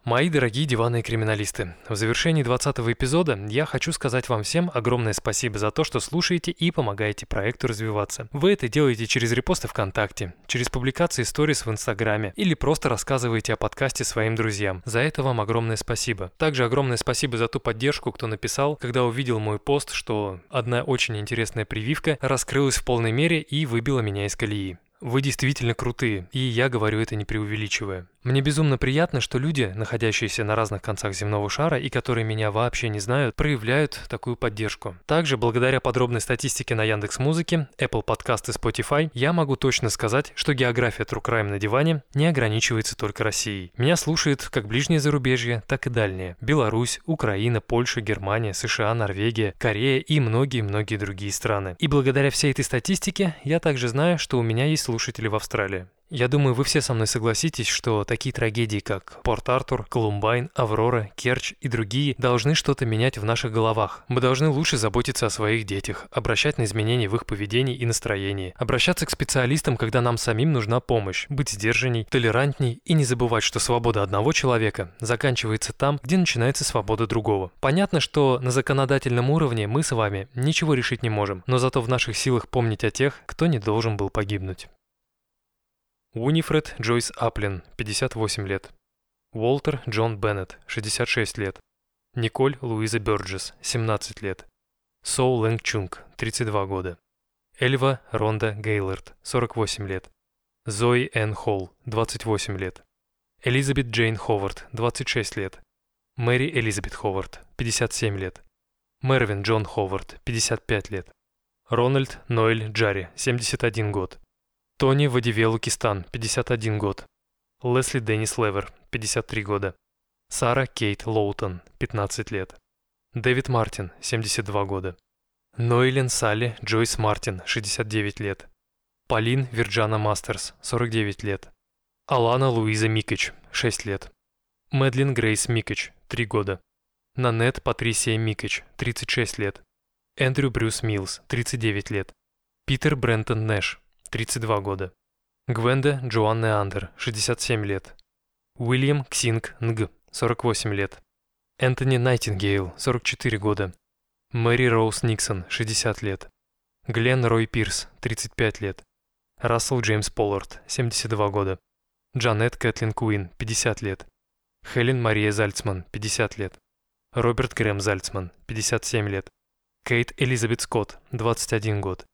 Мои дорогие диванные криминалисты, в завершении 20 эпизода я хочу сказать вам всем огромное спасибо за то, что слушаете и помогаете проекту развиваться. Вы это делаете через репосты ВКонтакте, через публикации сторис в Инстаграме или просто рассказываете о подкасте своим друзьям. За это вам огромное спасибо. Также огромное спасибо за ту поддержку, кто написал, когда увидел мой пост, что одна очень интересная прививка раскрылась в полной мере и выбила меня из колеи. Вы действительно крутые, и я говорю это не преувеличивая. Мне безумно приятно, что люди, находящиеся на разных концах земного шара и которые меня вообще не знают, проявляют такую поддержку. Также, благодаря подробной статистике на Яндекс Музыке, Apple Podcast и Spotify, я могу точно сказать, что география True Crime на диване не ограничивается только Россией. Меня слушает как ближнее зарубежье, так и дальнее. Беларусь, Украина, Польша, Германия, США, Норвегия, Корея и многие-многие другие страны. И благодаря всей этой статистике я также знаю, что у меня есть слушатели в Австралии. Я думаю, вы все со мной согласитесь, что такие трагедии, как Порт-Артур, Колумбайн, Аврора, Керчь и другие, должны что-то менять в наших головах. Мы должны лучше заботиться о своих детях, обращать на изменения в их поведении и настроении, обращаться к специалистам, когда нам самим нужна помощь, быть сдержанней, толерантней и не забывать, что свобода одного человека заканчивается там, где начинается свобода другого. Понятно, что на законодательном уровне мы с вами ничего решить не можем, но зато в наших силах помнить о тех, кто не должен был погибнуть. Унифред Джойс Аплин, 58 лет. Уолтер Джон Беннет, 66 лет. Николь Луиза Бёрджес, 17 лет. Соу Лэнг Чунг, 32 года. Эльва Ронда Гейлорд, 48 лет. Зои Энн Холл, 28 лет. Элизабет Джейн Ховард, 26 лет. Мэри Элизабет Ховард, 57 лет. Мервин Джон Ховард, 55 лет. Рональд Ноэль Джарри, 71 год. Тони Вадивелу Кистан, 51 год. Лесли Деннис Левер, 53 года. Сара Кейт Лоутон, 15 лет. Дэвид Мартин, 72 года. Нойлен Салли Джойс Мартин, 69 лет. Полин Вирджана Мастерс, 49 лет. Алана Луиза Микич, 6 лет. Мэдлин Грейс Микич, 3 года. Нанет Патрисия Микич, 36 лет. Эндрю Брюс Милс, 39 лет. Питер Брентон Нэш, 32 года. Гвенда Джоанна Андер, 67 лет. Уильям Ксинг Нг, 48 лет. Энтони Найтингейл, 44 года. Мэри Роуз Никсон, 60 лет. Глен Рой Пирс, 35 лет. Рассел Джеймс Поллард, 72 года. Джанет Кэтлин Куин, 50 лет. Хелен Мария Зальцман, 50 лет. Роберт Грэм Зальцман, 57 лет. Кейт Элизабет Скотт, 21 год.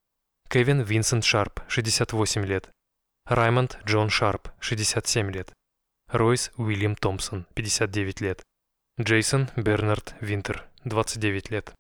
Кевин Винсент Шарп, 68 лет. Раймонд Джон Шарп, 67 лет. Ройс Уильям Томпсон, 59 лет. Джейсон Бернард Винтер, 29 лет.